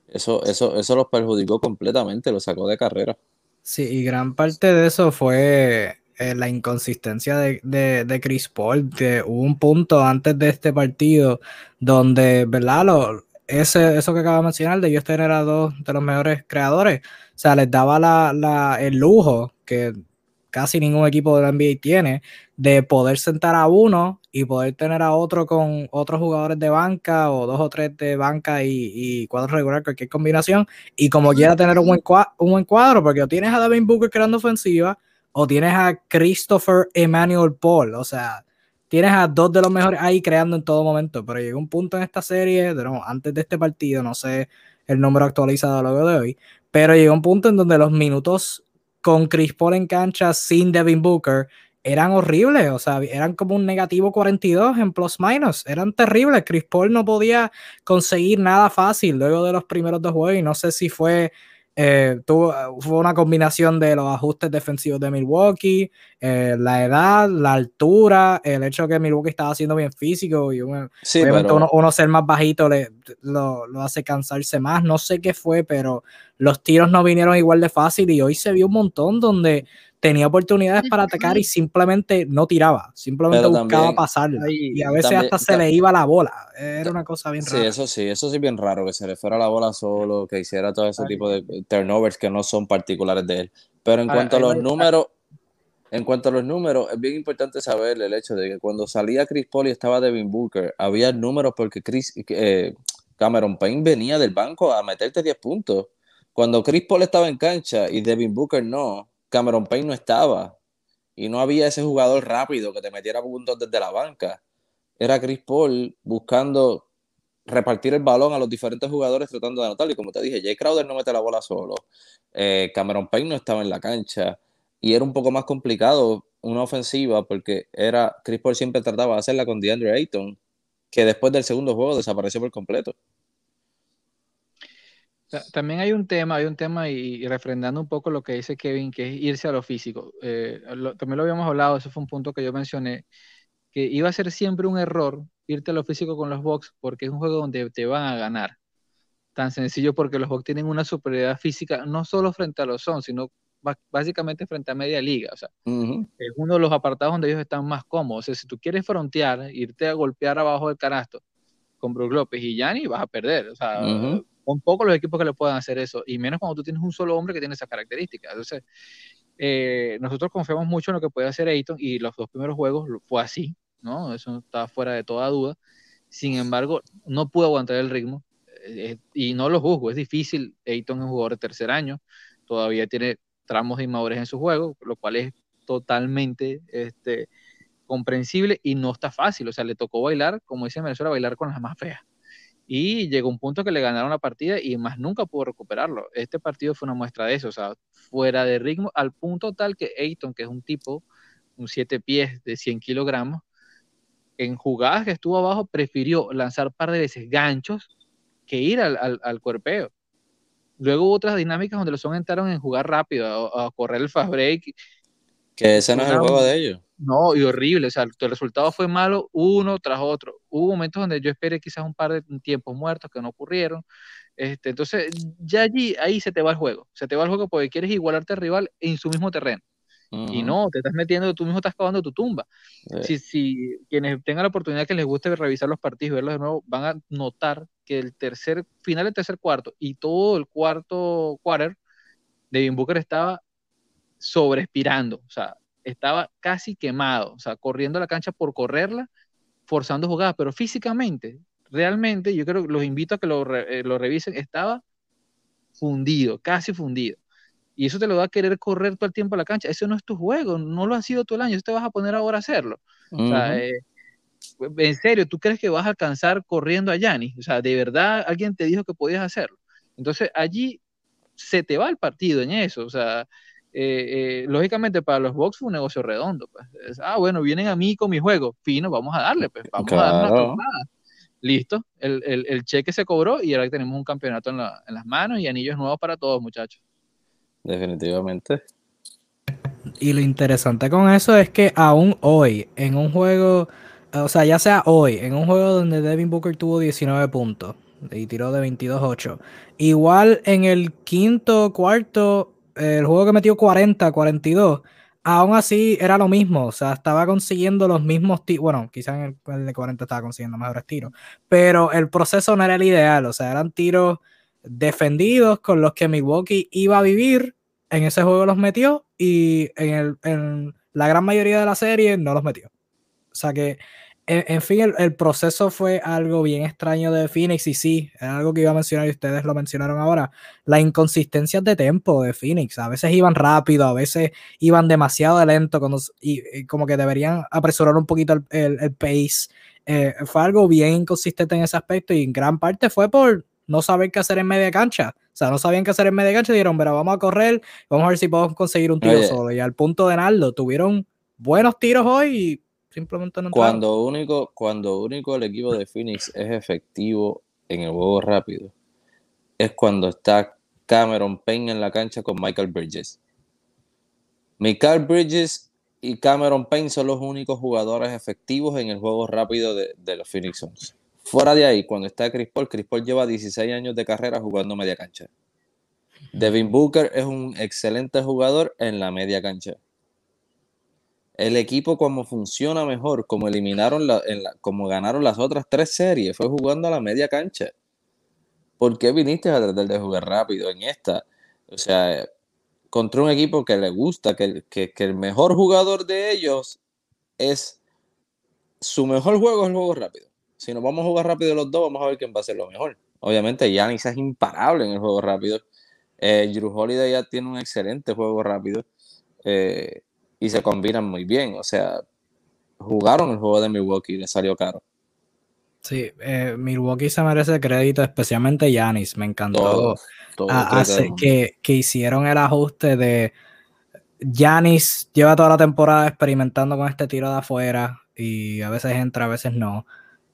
Eso, eso, eso los perjudicó completamente, lo sacó de carrera. Sí, y gran parte de eso fue eh, la inconsistencia de, de, Chris Paul, que hubo un punto antes de este partido donde, ¿verdad? Lo, ese, eso que acaba de mencionar, de ellos tener a dos de los mejores creadores, o sea, les daba la, la, el lujo que casi ningún equipo de la NBA tiene, de poder sentar a uno y poder tener a otro con otros jugadores de banca o dos o tres de banca y, y cuadro regular, cualquier combinación, y como quiera tener un buen, cuadro, un buen cuadro, porque tienes a Devin Booker creando ofensiva o tienes a Christopher Emmanuel Paul, o sea, tienes a dos de los mejores ahí creando en todo momento, pero llegó un punto en esta serie, antes de este partido, no sé el número actualizado luego de hoy, pero llegó un punto en donde los minutos con Chris Paul en cancha sin Devin Booker eran horribles, o sea, eran como un negativo 42 en plus minus, eran terribles. Chris Paul no podía conseguir nada fácil luego de los primeros dos juegos y no sé si fue, eh, tuvo, fue una combinación de los ajustes defensivos de Milwaukee, eh, la edad, la altura, el hecho de que Milwaukee estaba haciendo bien físico y obviamente uno, ser más bajito le, lo, lo, hace cansarse más. No sé qué fue, pero los tiros no vinieron igual de fácil y hoy se vio un montón donde tenía oportunidades para atacar y simplemente no tiraba, simplemente buscaba pasarla. Y a veces hasta se le iba la bola. Era una cosa bien rara. Sí, eso sí, eso sí bien raro, que se le fuera la bola solo, que hiciera todo ese tipo de turnovers que no son particulares de él. Pero en cuanto a los números, en cuanto a los números, es bien importante saber el hecho de que cuando salía Chris Paul y estaba Devin Booker, había números porque Chris, eh, Cameron Payne venía del banco a meterte 10 puntos. Cuando Chris Paul estaba en cancha y Devin Booker no, Cameron Payne no estaba y no había ese jugador rápido que te metiera puntos desde la banca. Era Chris Paul buscando repartir el balón a los diferentes jugadores tratando de anotar. Y como te dije, Jay Crowder no mete la bola solo. Eh, Cameron Payne no estaba en la cancha. Y era un poco más complicado una ofensiva porque era Chris Paul siempre trataba de hacerla con DeAndre Ayton, que después del segundo juego desapareció por completo. También hay un tema, hay un tema y, refrendando un poco lo que dice Kevin, que es irse a lo físico. Eh, también lo habíamos hablado, eso fue un punto que yo mencioné, que iba a ser siempre un error irte a lo físico con los Bucks porque es un juego donde te van a ganar. Tan sencillo porque los Bucks tienen una superioridad física no solo frente a los Suns, sino básicamente frente a media liga. O sea, es uno de los apartados donde ellos están más cómodos. O sea, si tú quieres frontear, irte a golpear abajo del canasto con Brook López y Yanni, vas a perder. O sea, un poco los equipos que le puedan hacer eso, y menos cuando tú tienes un solo hombre que tiene esas características. Entonces, eh, nosotros confiamos mucho en lo que puede hacer Ayton, y los dos primeros juegos fue así, ¿no? Eso está fuera de toda duda. Sin embargo, no pudo aguantar el ritmo, eh, y no lo juzgo, es difícil. Ayton es un jugador de tercer año, todavía tiene tramos de inmadurez en su juego, lo cual es totalmente este, comprensible y no está fácil. O sea, le tocó bailar, como dice Venezuela, bailar con las más feas y llegó un punto que le ganaron la partida y más nunca pudo recuperarlo. Este partido fue una muestra de eso, o sea, fuera de ritmo, al punto tal que Ayton, que es un tipo, un 7 pies de 100 kilogramos, en jugadas que estuvo abajo, prefirió lanzar un par de veces ganchos que ir al, al, cuerpeo. Luego hubo otras dinámicas donde los son entraron en jugar rápido, a, correr el fast break. Que ese no es el juego de ellos. No, y horrible, o sea, el resultado fue malo uno tras otro. Hubo momentos donde yo esperé quizás un par de tiempos muertos que no ocurrieron. Este, entonces, ya allí, ahí se te va el juego. Se te va el juego porque quieres igualarte al rival en su mismo terreno. Y no, te estás metiendo, tú mismo estás cavando tu tumba. Si, si quienes tengan la oportunidad que les guste revisar los partidos y verlos de nuevo, van a notar que el tercer, final del tercer cuarto y todo el cuarto quarter, Devin Booker estaba sobrespirando. O sea, estaba casi quemado, o sea, corriendo la cancha por correrla, forzando jugadas, pero físicamente, realmente, yo creo que los invito a que lo, eh, revisen, estaba fundido, casi fundido. Y eso te lo va a querer correr todo el tiempo a la cancha. Eso no es tu juego, no lo ha sido todo el año, eso te vas a poner ahora a hacerlo. O sea, eh, en serio, ¿tú crees que vas a alcanzar corriendo a Yanni? O sea, ¿de verdad alguien te dijo que podías hacerlo? Entonces allí se te va el partido en eso. O sea, eh, eh, lógicamente para los Bucks fue un negocio redondo. Pues. ah, bueno, vienen a mí con mi juego, fino, vamos a darle, pues, vamos a darle una Listo, el, el, el, cheque se cobró y ahora tenemos un campeonato en, la, en las manos y anillos nuevos para todos, muchachos. Definitivamente. Y lo interesante con eso es que aún hoy, en un juego, o sea, ya sea hoy, en un juego donde Devin Booker tuvo 19 puntos y tiró de 22-8, igual en el quinto, cuarto, el juego que metió 40, 42, aún así era lo mismo. O sea, estaba consiguiendo los mismos tiros. Bueno, quizás en el, de 40 estaba consiguiendo mejores tiros. Pero el proceso no era el ideal. O sea, eran tiros defendidos con los que Milwaukee iba a vivir. En ese juego los metió y en, el, en la gran mayoría de la serie no los metió. O sea que en, fin, el, proceso fue algo bien extraño de Phoenix y sí, es algo que iba a mencionar y ustedes lo mencionaron ahora, las inconsistencias de tempo de Phoenix. A veces iban rápido, a veces iban demasiado lento y, como que deberían apresurar un poquito el, pace. Eh, fue algo bien inconsistente en ese aspecto y en gran parte fue por no saber qué hacer en media cancha. O sea, no sabían qué hacer en media cancha dijeron, pero vamos a correr, vamos a ver si podemos conseguir un tiro solo. Y al punto de Naldo, tuvieron buenos tiros hoy y cuando único cuando único el equipo de Phoenix es efectivo en el juego rápido es cuando está Cameron Payne en la cancha con Michael Bridges Michael Bridges y Cameron Payne son los únicos jugadores efectivos en el juego rápido de, los Phoenix Suns. Fuera de ahí, cuando está Chris Paul, Chris Paul lleva 16 años de carrera jugando media cancha. Devin Booker es un excelente jugador en la media cancha. El equipo como funciona mejor, como eliminaron la, como ganaron las otras tres series, fue jugando a la media cancha. ¿Por qué viniste a tratar de jugar rápido en esta? O sea, contra un equipo que le gusta, que, el mejor jugador de ellos es su mejor juego es el juego rápido. Si nos vamos a jugar rápido los dos, vamos a ver quién va a ser lo mejor. Obviamente, Yanis es imparable en el juego rápido. Eh, Drew Holiday ya tiene un excelente juego rápido eh, y se combinan muy bien. O sea, jugaron el juego de Milwaukee y le salió caro. Sí, eh, Milwaukee se merece crédito, especialmente Yanis. Me encantó que, que, hicieron el ajuste de Yanis lleva toda la temporada experimentando con este tiro de afuera y a veces entra, a veces no.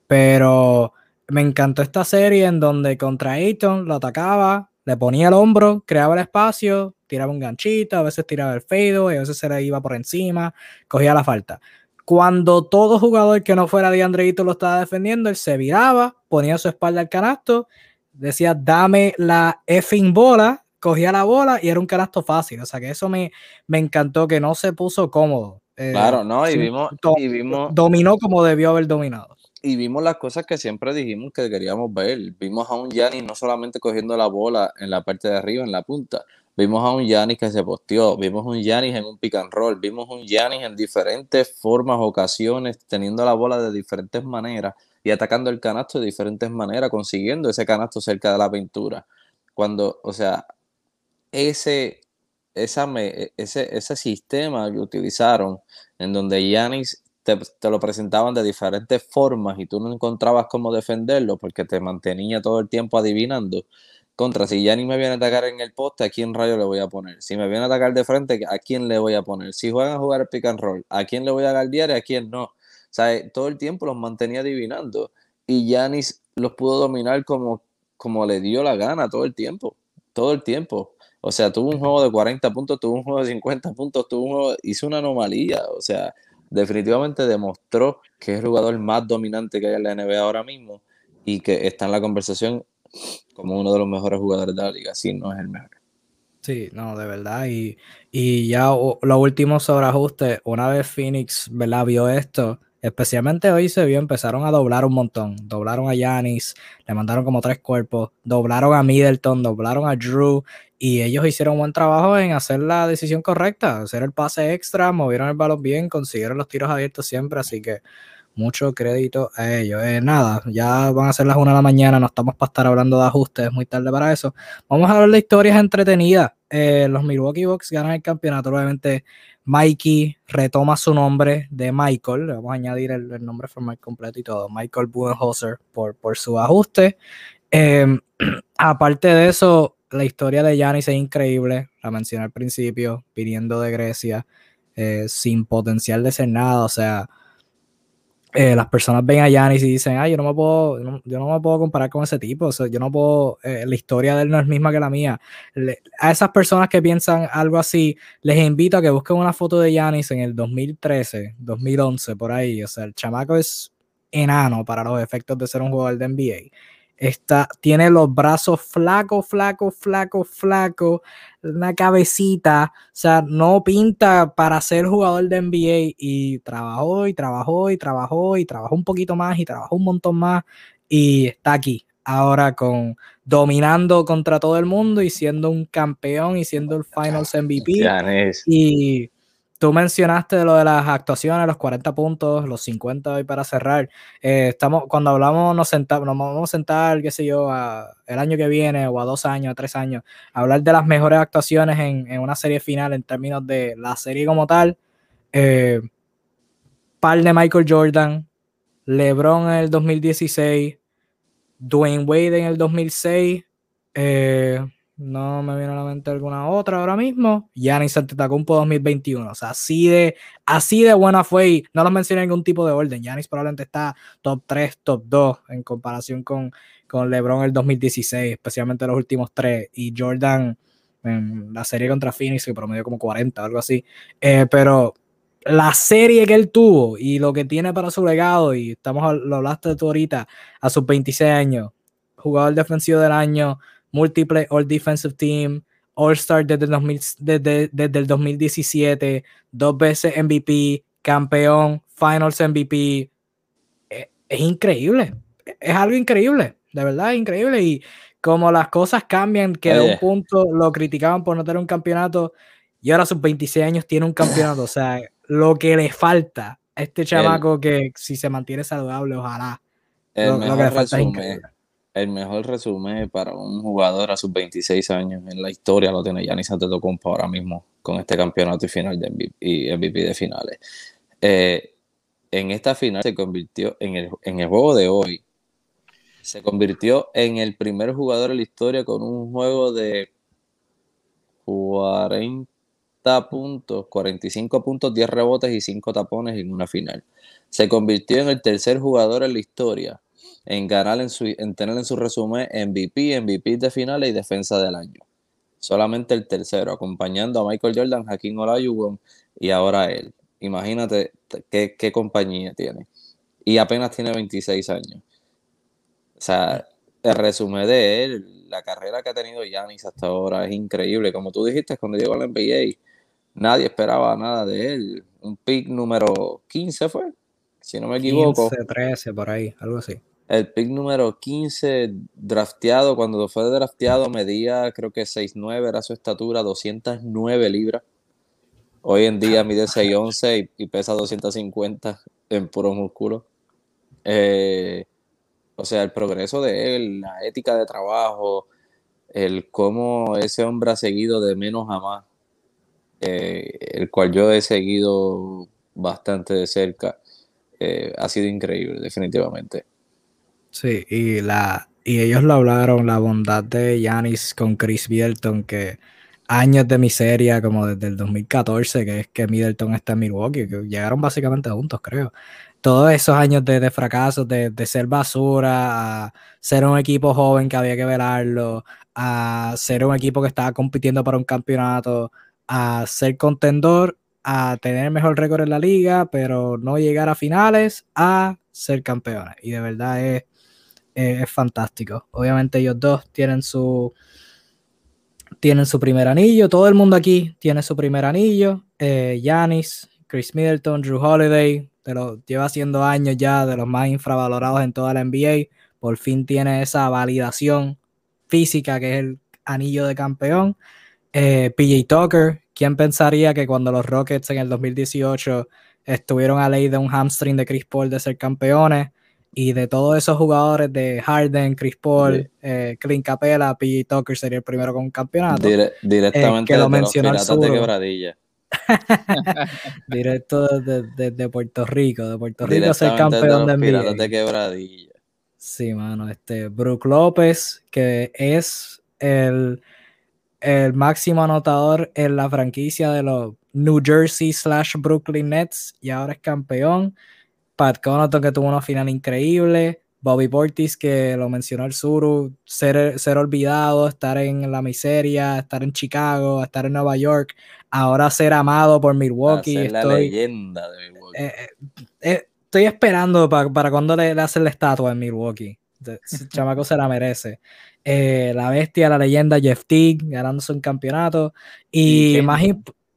Pero me encantó esta serie en donde contra Ayton lo atacaba, le ponía el hombro, creaba el espacio, tiraba un ganchito, a veces tiraba el feido y a veces se le iba por encima, cogía la falta. Cuando todo jugador que no fuera de Andreito lo estaba defendiendo, él se viraba, ponía su espalda al canasto, decía, dame la effing bola, cogía la bola y era un canasto fácil. O sea que eso me, me encantó, que no se puso cómodo. Eh, claro, no, y vimos, y vimos. Dominó como debió haber dominado. Y vimos las cosas que siempre dijimos que queríamos ver. Vimos a un Gianni no solamente cogiendo la bola en la parte de arriba, en la punta, Vimos a un Yanis que se posteó, vimos un Yanis en un pick and roll, vimos un Yanis en diferentes formas, ocasiones, teniendo la bola de diferentes maneras y atacando el canasto de diferentes maneras, consiguiendo ese canasto cerca de la pintura. Cuando, o sea, ese, esa, ese, ese sistema que utilizaron, en donde Yanis te, lo presentaban de diferentes formas y tú no encontrabas cómo defenderlo porque te mantenía todo el tiempo adivinando contra, si ya ni me viene a atacar en el poste, ¿a quién rayo le voy a poner? Si me viene a atacar de frente, ¿a quién le voy a poner? Si juegan a jugar pick and roll, ¿a quién le voy a guardiar y a quién no? O sea, eh, todo el tiempo los mantenía adivinando y Yanis los pudo dominar como, como le dio la gana todo el tiempo, todo el tiempo. O sea, tuvo un juego de 40 puntos, tuvo un juego de 50 puntos, tuvo un juego, hizo una anomalía. O sea, definitivamente demostró que es el jugador más dominante que hay en la NBA ahora mismo y que está en la conversación como uno de los mejores jugadores de la liga, si no es el mejor. Sí, no, de verdad. Y, y ya lo último sobre ajuste, una vez Phoenix ¿verdad? vio esto, especialmente hoy se vio, empezaron a doblar un montón. Doblaron a Yanis, le mandaron como tres cuerpos, doblaron a Middleton, doblaron a Drew y ellos hicieron un buen trabajo en hacer la decisión correcta, hacer el pase extra, movieron el balón bien, consiguieron los tiros abiertos siempre, así que mucho crédito a ellos. Eh, nada, ya van a ser las una de la mañana, no estamos para estar hablando de ajustes, es muy tarde para eso. Vamos a hablar de historias entretenidas. Eh, los Milwaukee Bucks ganan el campeonato, obviamente Mikey retoma su nombre de Michael, le vamos a añadir el, nombre formal completo y todo, Michael Budenholzer por, por su ajuste. Em, aparte de eso, la historia de Giannis es increíble, la mencioné al principio, viniendo de Grecia, eh, sin potencial de ser nada, o sea, eh, las personas ven a Yanis y dicen, ay, yo no me puedo, yo no me puedo comparar con ese tipo, o sea, yo no puedo, eh, la historia de él no es misma que la mía. a esas personas que piensan algo así, les invito a que busquen una foto de Yanis en el 2013, 2011, por ahí, o sea, el chamaco es enano para los efectos de ser un jugador de NBA. Está, tiene los brazos flacos, flacos, flacos, flacos, una cabecita, o sea, no pinta para ser jugador de NBA y trabajó y trabajó y trabajó y trabajó un poquito más y trabajó un montón más. Y está aquí ahora con dominando contra todo el mundo y siendo un campeón y siendo el Finals MVP y Tú mencionaste lo de las actuaciones, los 40 puntos, los 50 hoy para cerrar. Eh, estamos, cuando hablamos, nos, sentamos, nos vamos a sentar, qué sé yo, el año que viene o a dos años, a tres años, a hablar de las mejores actuaciones en, una serie final en términos de la serie como tal. Eh, par de Michael Jordan, LeBron en el 2016, Dwayne Wade en el 2006. Eh, no me viene a la mente alguna otra ahora mismo. Giannis Antetokounmpo 2021. O sea, así de, así de buena fue y no lo mencioné en ningún tipo de orden. Giannis probablemente está top 3, top 2 en comparación con, con LeBron el 2016, especialmente los últimos tres. Y Jordan en la serie contra Phoenix que promedió como 40 algo así. Eh, pero la serie que él tuvo y lo que tiene para su legado, y estamos, lo hablaste tú ahorita, a sus 26 años, jugador defensivo del año, múltiple All Defensive Team, All Star desde, desde, desde el 2017, dos veces MVP, campeón, Finals MVP. Es, es, increíble, es algo increíble, de verdad es increíble. Y como las cosas cambian, que de un punto lo criticaban por no tener un campeonato y ahora a sus 26 años tiene un campeonato. O sea, lo que le falta a este chamaco que si se mantiene saludable, ojalá. El, mejor, resumen, el mejor resumen para un jugador a sus 26 años en la historia lo tiene Giannis Antetokounmpo ahora mismo con este campeonato y final de MVP, y MVP de finales. Eh, en esta final se convirtió en el, en el juego de hoy se convirtió en el primer jugador en la historia con un juego de 40 puntos, 45 puntos, 10 rebotes y 5 tapones en una final. Se convirtió en el tercer jugador en la historia en ganar en, su, en tener en su resumen MVP, MVP de finales y defensa del año. Solamente el tercero, acompañando a Michael Jordan, Hakim Olajuwon y ahora él. Imagínate qué, compañía tiene. Y apenas tiene 26 años. O sea, el resumen de él, la carrera que ha tenido Yanis hasta ahora es increíble. Como tú dijiste, cuando llegó al NBA, nadie esperaba nada de él. Un pick número 15 fue, si no me equivoco. 15, 13, por ahí, algo así. El pick número 15 drafteado, cuando fue drafteado medía creo que 6'9 era su estatura, 209 libras. Hoy en día mide 6'11 y, y pesa 250 en puro músculo. Eh, o sea, el progreso de él, la ética de trabajo, el cómo ese hombre ha seguido de menos a más, eh, el cual yo he seguido bastante de cerca, eh, ha sido increíble, definitivamente. Sí, y, la, y ellos lo hablaron, la bondad de Yanis con Chris Middleton, que años de miseria, como desde el 2014, que es que Middleton está en Milwaukee, que llegaron básicamente juntos, creo todos esos años de, de fracasos, de, ser basura, a ser un equipo joven que había que velarlo, a ser un equipo que estaba compitiendo para un campeonato, a ser contendor, a tener mejor récord en la liga, pero no llegar a finales, a ser campeones. Y de verdad es, es, fantástico. Obviamente ellos dos tienen su, tienen su primer anillo, todo el mundo aquí tiene su primer anillo. Yanis, eh, Chris Middleton, Drew Holiday, lo, lleva haciendo años ya de los más infravalorados en toda la NBA. Por fin tiene esa validación física que es el anillo de campeón. Eh, PJ Tucker, ¿quién pensaría que cuando los Rockets en el 2018 estuvieron a ley de un hamstring de Chris Paul de ser campeones? Y de todos esos jugadores de Harden, Chris Paul, eh, Clint Capella, PJ Tucker sería el primero con un campeonato. directamente eh, que lo mencionó de quebradilla. Directo desde, Puerto Rico, de Puerto Rico ser campeón de, NBA. de quebradilla. Sí, mano, este Brook López, que es el, el máximo anotador en la franquicia de los New Jersey slash Brooklyn Nets y ahora es campeón. Pat Connaughton que tuvo una final increíble. Bobby Portis, que lo mencionó el Suru, ser, ser olvidado, estar en la miseria, estar en Chicago, estar en Nueva York, ahora ser amado por Milwaukee. estoy, la leyenda de Milwaukee. Eh, eh, eh, estoy esperando para cuando le, le, hacen la estatua en Milwaukee. El chamaco se la merece. la bestia, la leyenda Jeff Teague ganándose un campeonato. Y, más,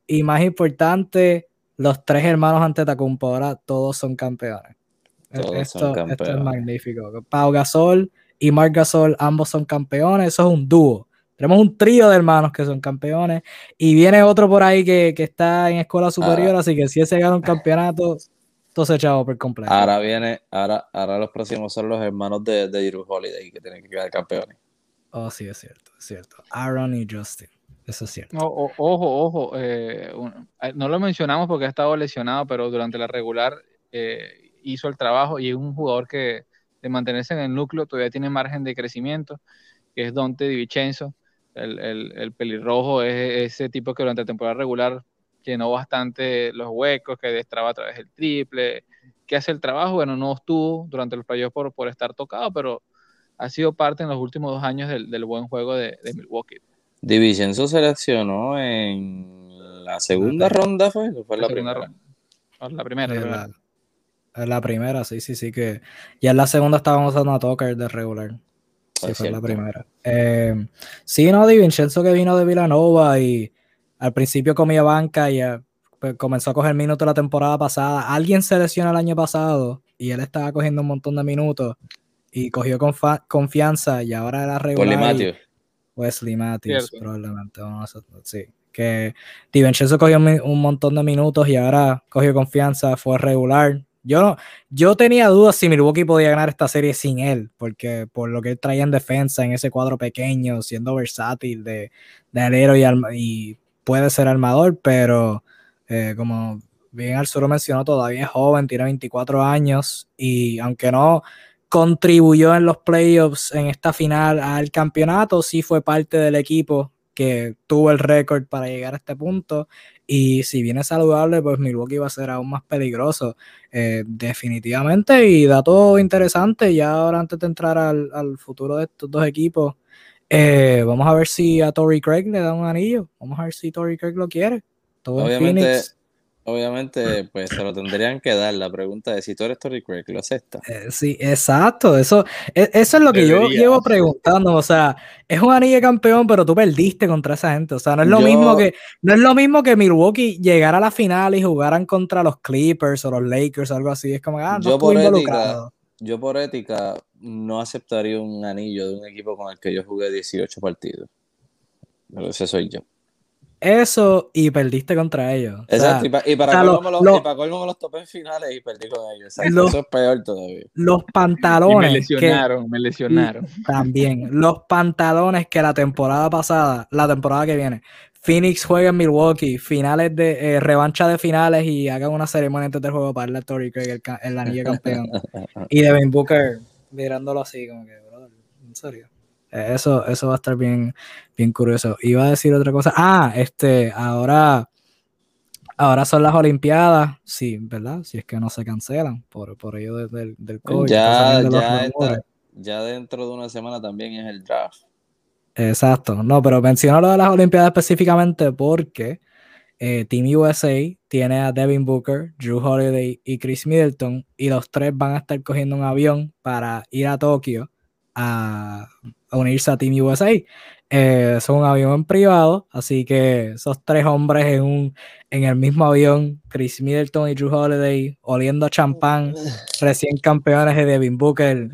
y más importante, los tres hermanos ante Tacumpo, ahora todos son campeones. Esto, es magnífico. Pau Gasol y Marc Gasol, ambos son campeones. Eso es un dúo. Tenemos un trío de hermanos que son campeones. Y viene otro por ahí que, está en escuela superior. así que si ese gana un campeonato, entonces chavo por completo. Ahora viene, ahora, ahora los próximos son los hermanos de, de Drew Holiday que tienen que quedar campeones. Oh, sí, es cierto, es cierto. Aaron y Justin. Eso es cierto. ojo, ojo. Eh, eh, no lo mencionamos porque ha estado lesionado, pero durante la regular eh, hizo el trabajo y es un jugador que de mantenerse en el núcleo todavía tiene margen de crecimiento, es Dante Di Vincenzo. El, el, pelirrojo es ese tipo que durante la temporada regular llenó bastante los huecos, que destraba a través del triple, que hace el trabajo. Bueno, no estuvo durante los playoffs por, por estar tocado, pero ha sido parte en los últimos dos años del, buen juego de Milwaukee. Di Vincenzo seleccionó en la segunda ronda, ¿fue? fue la, primera? Ronda. La primera. La, primera. La, primera, sí, sí, sí, que ya en la segunda estábamos usando a Tucker de regular. Sí, fue la primera. Eh, sí, no, Di Vincenzo que vino de Villanova y al principio comía banca y eh, pues, comenzó a coger minutos la temporada pasada. Alguien se lesionó el año pasado y él estaba cogiendo un montón de minutos y cogió confianza y ahora era regular. Wesley Matthews, probablemente. sí. Que Di Vincenzo cogió un montón de minutos y ahora cogió confianza, fue regular. Yo, yo tenía dudas si Milwaukee podía ganar esta serie sin él, porque por lo que él traía en defensa, en ese cuadro pequeño, siendo versátil de, de alero y, y, puede ser armador, pero eh, como bien Arturo mencionó, todavía es joven, tiene 24 años y aunque no contribuyó en los playoffs en esta final al campeonato, sí fue parte del equipo que tuvo el récord para llegar a este punto. Y si viene saludable, pues Milwaukee va a ser aún más peligroso. Eh, definitivamente. Y dato interesante, ya ahora antes de entrar al, futuro de estos dos equipos, eh, vamos a ver si a Tory Craig le da un anillo. Vamos a ver si Tory Craig lo quiere. Todo Phoenix Obviamente, pues se lo tendrían que dar. La pregunta de si tú eres Tory Craig, ¿lo acepta? Eh, sí, exacto. Eso, e, eso es lo que yo llevo preguntando. O sea, es un anillo de campeón, pero tú perdiste contra esa gente. O sea, no es lo mismo que, no es lo mismo que Milwaukee llegara a la final y jugaran contra los Clippers o los Lakers o algo así. Es como, ah, no yo por ética, yo por ética no aceptaría un anillo de un equipo con el que yo jugué 18 partidos. Pero ese soy yo. Eso y perdiste contra ellos. Exacto, y, para colmo los, los, los topes finales y perdí con ellos. eso es peor todavía. Los pantalones. me lesionaron, me lesionaron. También. Los pantalones que la temporada pasada, la temporada que viene, Phoenix juega en Milwaukee, finales de eh, revancha de finales y hagan una ceremonia antes del juego para darle a Tory Craig el, el anillo campeón. y Devin Booker mirándolo así, como que, brother, en serio. Eso, eso va a estar bien, bien curioso. Iba a decir otra cosa. Ah, este, ahora, ahora son las Olimpiadas, sí, ¿verdad? Si es que no se cancelan por, por ello del, del COVID. Ya, ya, ya dentro de una semana también es el draft. Exacto, no, pero menciono lo de las Olimpiadas específicamente porque eh, Team USA tiene a Devin Booker, Drew Holiday y Chris Middleton y los tres van a estar cogiendo un avión para ir a Tokio a, unirse a Team USA. Eh, son un avión privado, así que esos tres hombres en, un, en el mismo avión, Chris Middleton y Drew Holiday, oliendo champán, recién campeones de Devin Booker,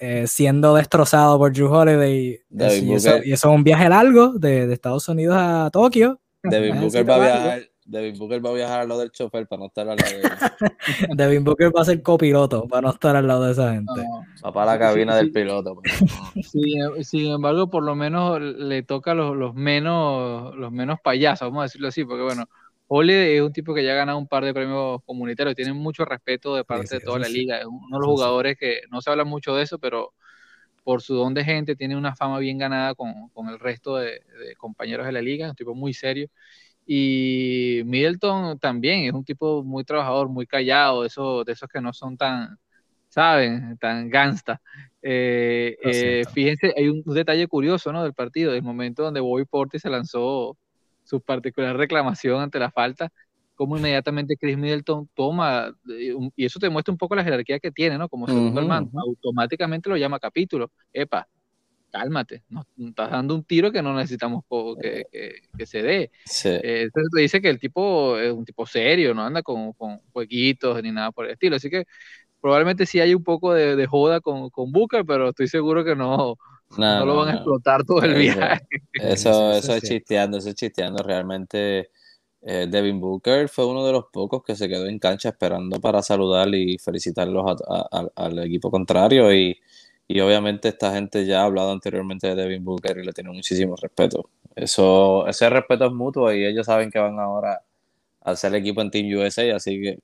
eh, siendo destrozado por Drew Holiday. Y eso, es un viaje largo de, de Estados Unidos a Tokio. Devin Booker va a viajar Devin Booker va a viajar al lado del chofer para no estar al lado de Devin Booker va a ser copiloto para no estar al lado de esa gente. Va para la cabina del piloto. Pues. sin embargo, por lo menos le toca los, los, menos, los menos payasos, vamos a decirlo así, porque bueno, Ole es un tipo que ya ha ganado un par de premios comunitarios, tiene mucho respeto de parte de toda la liga, es uno de los jugadores que no se habla mucho de eso, pero por su don de gente tiene una fama bien ganada con, con el resto de, de compañeros de la liga, es un tipo muy serio y Middleton también es un tipo muy trabajador, muy callado, de esos, de esos que no son tan, ¿saben? Tan gangsta. Eh, eh, fíjense, hay un, detalle curioso, ¿no? Del partido, del momento donde Bobby Portis se lanzó su particular reclamación ante la falta, como inmediatamente Chris Middleton toma, eh, y eso te muestra un poco la jerarquía que tiene, ¿no? Como segundo hermano, automáticamente lo llama capítulo. Epa, cálmate, no, estás dando un tiro que no necesitamos que, que, se dé. Eh, entonces te dice que el tipo es un tipo serio, no anda con, con jueguitos ni nada por el estilo. Así que probablemente sí hay un poco de, de joda con, con Booker, pero estoy seguro que no, no, lo van a explotar todo el viaje. Eso, eso es chisteando, eso es chisteando. Realmente eh, Devin Booker fue uno de los pocos que se quedó en cancha esperando para saludar y felicitarlos al equipo contrario y y obviamente esta gente ya ha hablado anteriormente de Devin Booker y le tiene muchísimo respeto. Eso, ese respeto es mutuo y ellos saben que van ahora a ser equipo en Team USA, así que...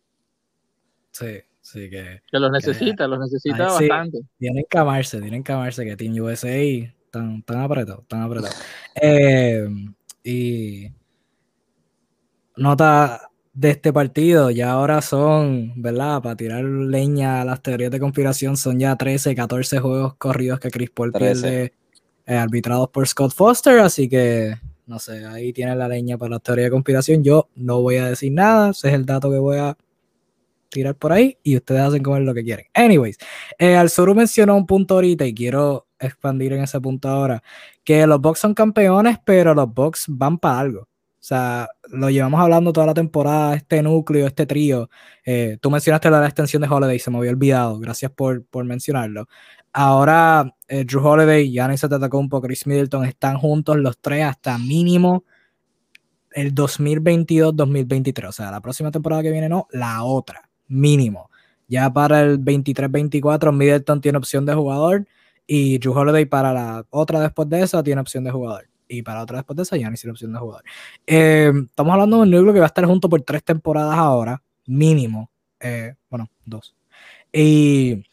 Sí, sí que... Que los necesita, los necesita bastante. tienen que amarse, tienen que amarse que Team USA están, tan apretados, tan apretados. Eh, y nota de este partido. Ya ahora son, ¿verdad? Para tirar leña a las teorías de conspiración, son ya 13, 14 juegos corridos que Chris Paul pierde eh, arbitrados por Scott Foster. Así que, no sé, ahí tiene la leña para la teoría de conspiración. Yo no voy a decir nada, ese es el dato que voy a tirar por ahí y ustedes hacen comer lo que quieren. Anyways, eh, Alzuru mencionó un punto ahorita y quiero expandir en ese punto ahora, que los Bucks son campeones, pero los Bucks van para algo. O sea, lo llevamos hablando toda la temporada, este núcleo, este trío. Eh, tú mencionaste la extensión de Holiday, se me había olvidado, gracias por, por mencionarlo. Ahora, eh, Drew Holiday, Giannis Antetokounmpo, Chris Middleton están juntos los tres hasta mínimo el 2022-2023. O sea, la próxima temporada que viene no, la otra, mínimo. Ya para el 23-24 Middleton tiene opción de jugador y Drew Holiday para la otra después de esa tiene opción de jugador. Y para otra después de esa ya ni tiene opción de jugador. Eh, estamos hablando de un núcleo que va a estar junto por tres temporadas ahora, mínimo. Eh, bueno, dos. Y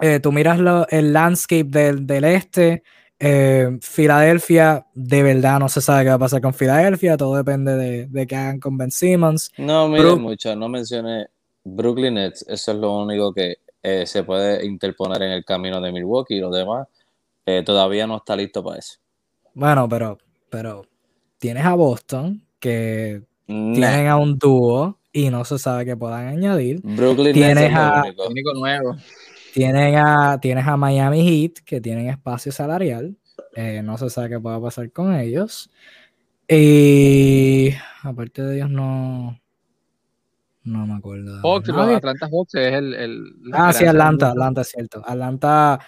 eh, tú miras el landscape del, del este. Filadelfia, de verdad no se sabe qué va a pasar con Filadelfia, todo depende de, de qué hagan con Ben Simmons. No, mire mucho, no mencioné Brooklyn Nets, eso es lo único que eh, se puede interponer en el camino de Milwaukee y lo demás eh, todavía no está listo para eso. Bueno, pero, pero tienes a Boston que tienen a un dúo y no se sabe qué puedan añadir. Brooklyn tienes a, único nuevo. Tienes a, tienes a Miami Heat que tienen espacio salarial. Eh, no se sabe qué pueda pasar con ellos. Y aparte de ellos, no, no me acuerdo. Atlanta es el. ah, sí, Atlanta, Atlanta es cierto. Atlanta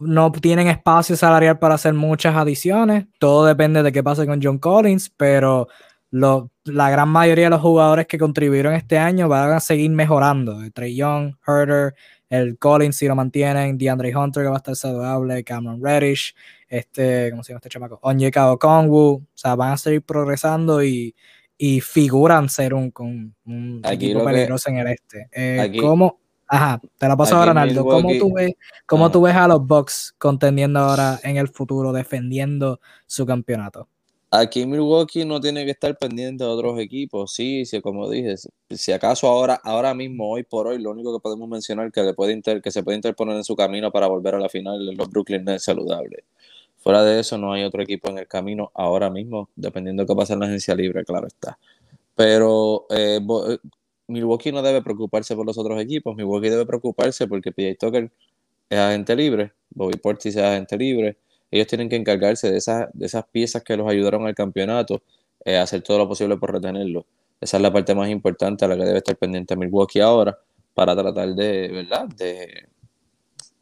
no tienen espacio salarial para hacer muchas adiciones. Todo depende de qué pase con John Collins, pero la gran mayoría de los jugadores que contribuyeron este año van a seguir mejorando. Trey Young, Herder, el Collins si lo mantienen, DeAndre Hunter que va a estar saludable, Cameron Reddish, este, ¿cómo se llama este chamaco? Onyeka Okongwu, o sea, van a seguir progresando y y figuran ser un, un equipo peligroso en el este. Eh, ¿Cómo? Ajá, te la paso ahora, Arnaldo. ¿Cómo, tú ves, cómo tú ves a los Bucks contendiendo ahora en el futuro, defendiendo su campeonato? Aquí Milwaukee no tiene que estar pendiente de otros equipos. Sí, sí, como dije, si acaso ahora, ahora mismo, hoy por hoy, lo único que podemos mencionar que, le puede inter, que se puede interponer en su camino para volver a la final es los Brooklyn Nets saludables. Fuera de eso, no hay otro equipo en el camino ahora mismo, dependiendo de qué pasa en la agencia libre, claro está. Pero eh, eh, Milwaukee no debe preocuparse por los otros equipos. Milwaukee debe preocuparse porque PJ Tucker es agente libre, Bobby Portis es agente libre. Ellos tienen que encargarse de esas, de esas piezas que los ayudaron al campeonato, eh, hacer todo lo posible por retenerlo. Esa es la parte más importante a la que debe estar pendiente Milwaukee ahora para tratar de, ¿verdad? De,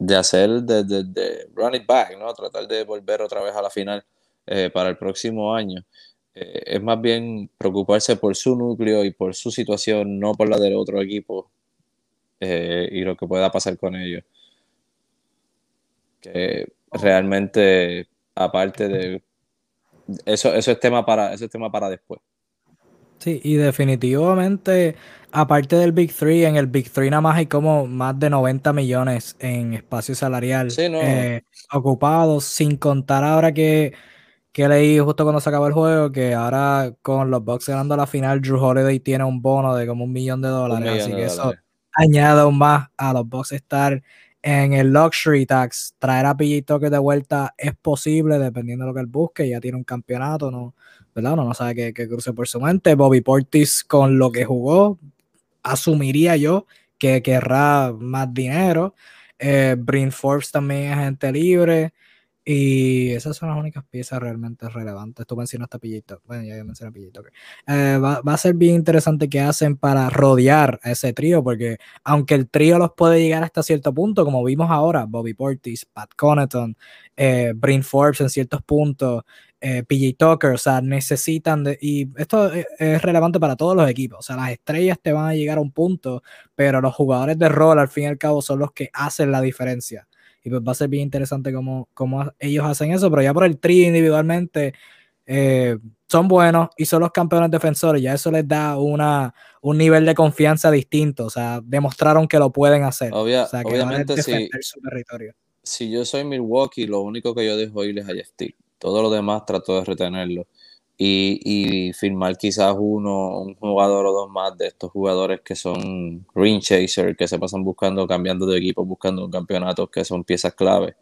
de hacer, de, de, run it back, ¿no? Tratar de volver otra vez a la final eh, para el próximo año. Eh, es más bien preocuparse por su núcleo y por su situación, no por la del otro equipo eh, y lo que pueda pasar con ellos. Que realmente, aparte de eso, eso es tema para, eso es tema para después. Sí, y definitivamente, aparte del Big Three, en el Big Three nada más hay como más de 90 millones en espacio salarial eh, ocupados, sin contar ahora que, que leí justo cuando se acabó el juego, que ahora con los Bucks ganando la final, Drew Holiday tiene un bono de como un millón de dólares, así que eso añade aún más a los Bucks estar en el Luxury Tax. Traer a PJ Tucker de vuelta es posible, dependiendo de lo que él busque, ya tiene un campeonato, ¿no? ¿Verdad? Uno no sabe qué, qué cruce por su mente. Bobby Portis, con lo que jugó, asumiría yo que querrá más dinero. Eh, Brin Forbes también es agente libre. Y esas son las únicas piezas realmente relevantes. Tú mencionaste a Pillito. Bueno, ya mencioné a Pillito. Eh, va, va, a ser bien interesante qué hacen para rodear a ese trío, porque aunque el trío los puede llegar hasta cierto punto, como vimos ahora, Bobby Portis, Pat Connaughton, eh, Brin Forbes en ciertos puntos, eh, PJ Tucker, o sea, necesitan, de, y esto es, relevante para todos los equipos, o sea, las estrellas te van a llegar a un punto, pero los jugadores de rol al fin y al cabo son los que hacen la diferencia. Y pues va a ser bien interesante cómo, cómo ellos hacen eso, pero ya por el tri individualmente eh, son buenos y son los campeones defensores, ya eso les da una, un nivel de confianza distinto, o sea, demostraron que lo pueden hacer. o sea, que obviamente si, su territorio. si yo soy Milwaukee, lo único que yo dejo ir es a Jeff todo lo demás trato de retenerlo. Y, y, firmar quizás uno, un jugador o dos más de estos jugadores que son ring chaser, que se pasan buscando, cambiando de equipo, buscando campeonatos que son piezas clave.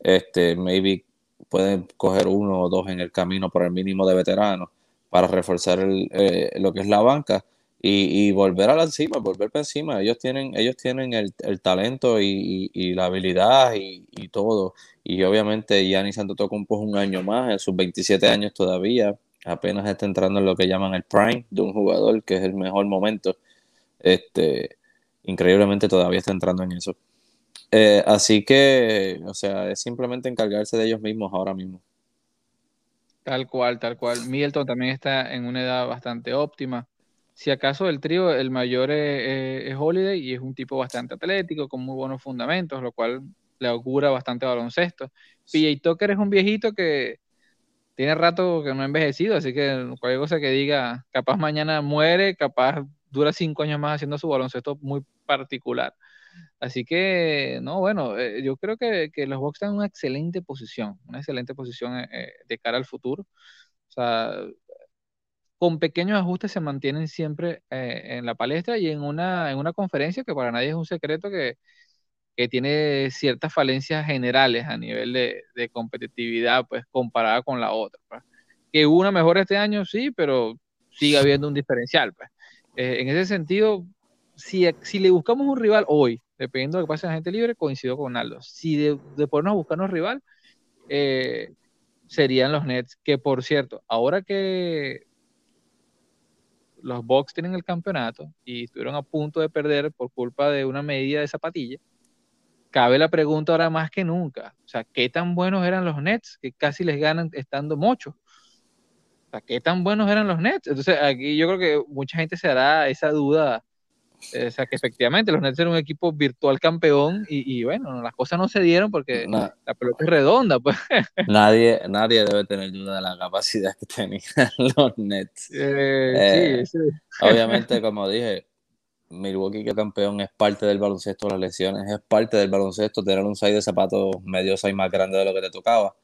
Este, maybe pueden coger uno o dos en el camino por el mínimo de veteranos para reforzar eh, lo que es la banca y, volver a la encima, volver para encima. Ellos tienen, ellos tienen el, talento y, la habilidad y, todo. Y obviamente Giannis Antetokounmpo es un año más, en sus 27 años todavía, apenas está entrando en lo que llaman el prime de un jugador, que es el mejor momento. Este, increíblemente todavía está entrando en eso. Eh, así que, o sea, es simplemente encargarse de ellos mismos ahora mismo. Tal cual, tal cual. Milton también está en una edad bastante óptima. Si acaso el trío, el mayor es, Holiday y es un tipo bastante atlético, con muy buenos fundamentos, lo cual le augura bastante baloncesto. PJ Tucker es un viejito que tiene rato que no ha envejecido, así que cualquier cosa que diga, capaz mañana muere, capaz dura cinco años más haciendo su baloncesto muy particular. Así que, no, bueno, eh, yo creo que, los Bucks están en una excelente posición, una excelente posición eh, eh, de cara al futuro. O sea, con pequeños ajustes se mantienen siempre eh, en la palestra y en una, en una conferencia que para nadie es un secreto que, tiene ciertas falencias generales a nivel de, competitividad, pues comparada con la otra. Pues. Que una mejor este año, sí, pero sigue habiendo un diferencial. Pues. Eh, en ese sentido, si, si le buscamos un rival hoy, dependiendo de lo que pase la gente libre, coincido con Aldo. Si de, de ponernos a buscarnos rival, eh, serían los Nets, que por cierto, ahora que los Bucks tienen el campeonato y estuvieron a punto de perder por culpa de una medida de zapatilla, cabe la pregunta ahora más que nunca. O sea, ¿qué tan buenos eran los Nets que casi les ganan estando mochos? O sea, ¿qué tan buenos eran los Nets? Entonces, aquí yo creo que mucha gente se hará esa duda o sea, que efectivamente los Nets eran un equipo virtual campeón y, bueno, las cosas no se dieron porque la pelota es redonda. Pues. Nadie, nadie debe tener duda de la capacidad que tenían los Nets. Eh, sí, sí. Obviamente, como dije, Milwaukee que campeón es parte del baloncesto, las lesiones es parte del baloncesto, tener un 6 de zapatos medio 6 más grande de lo que te tocaba.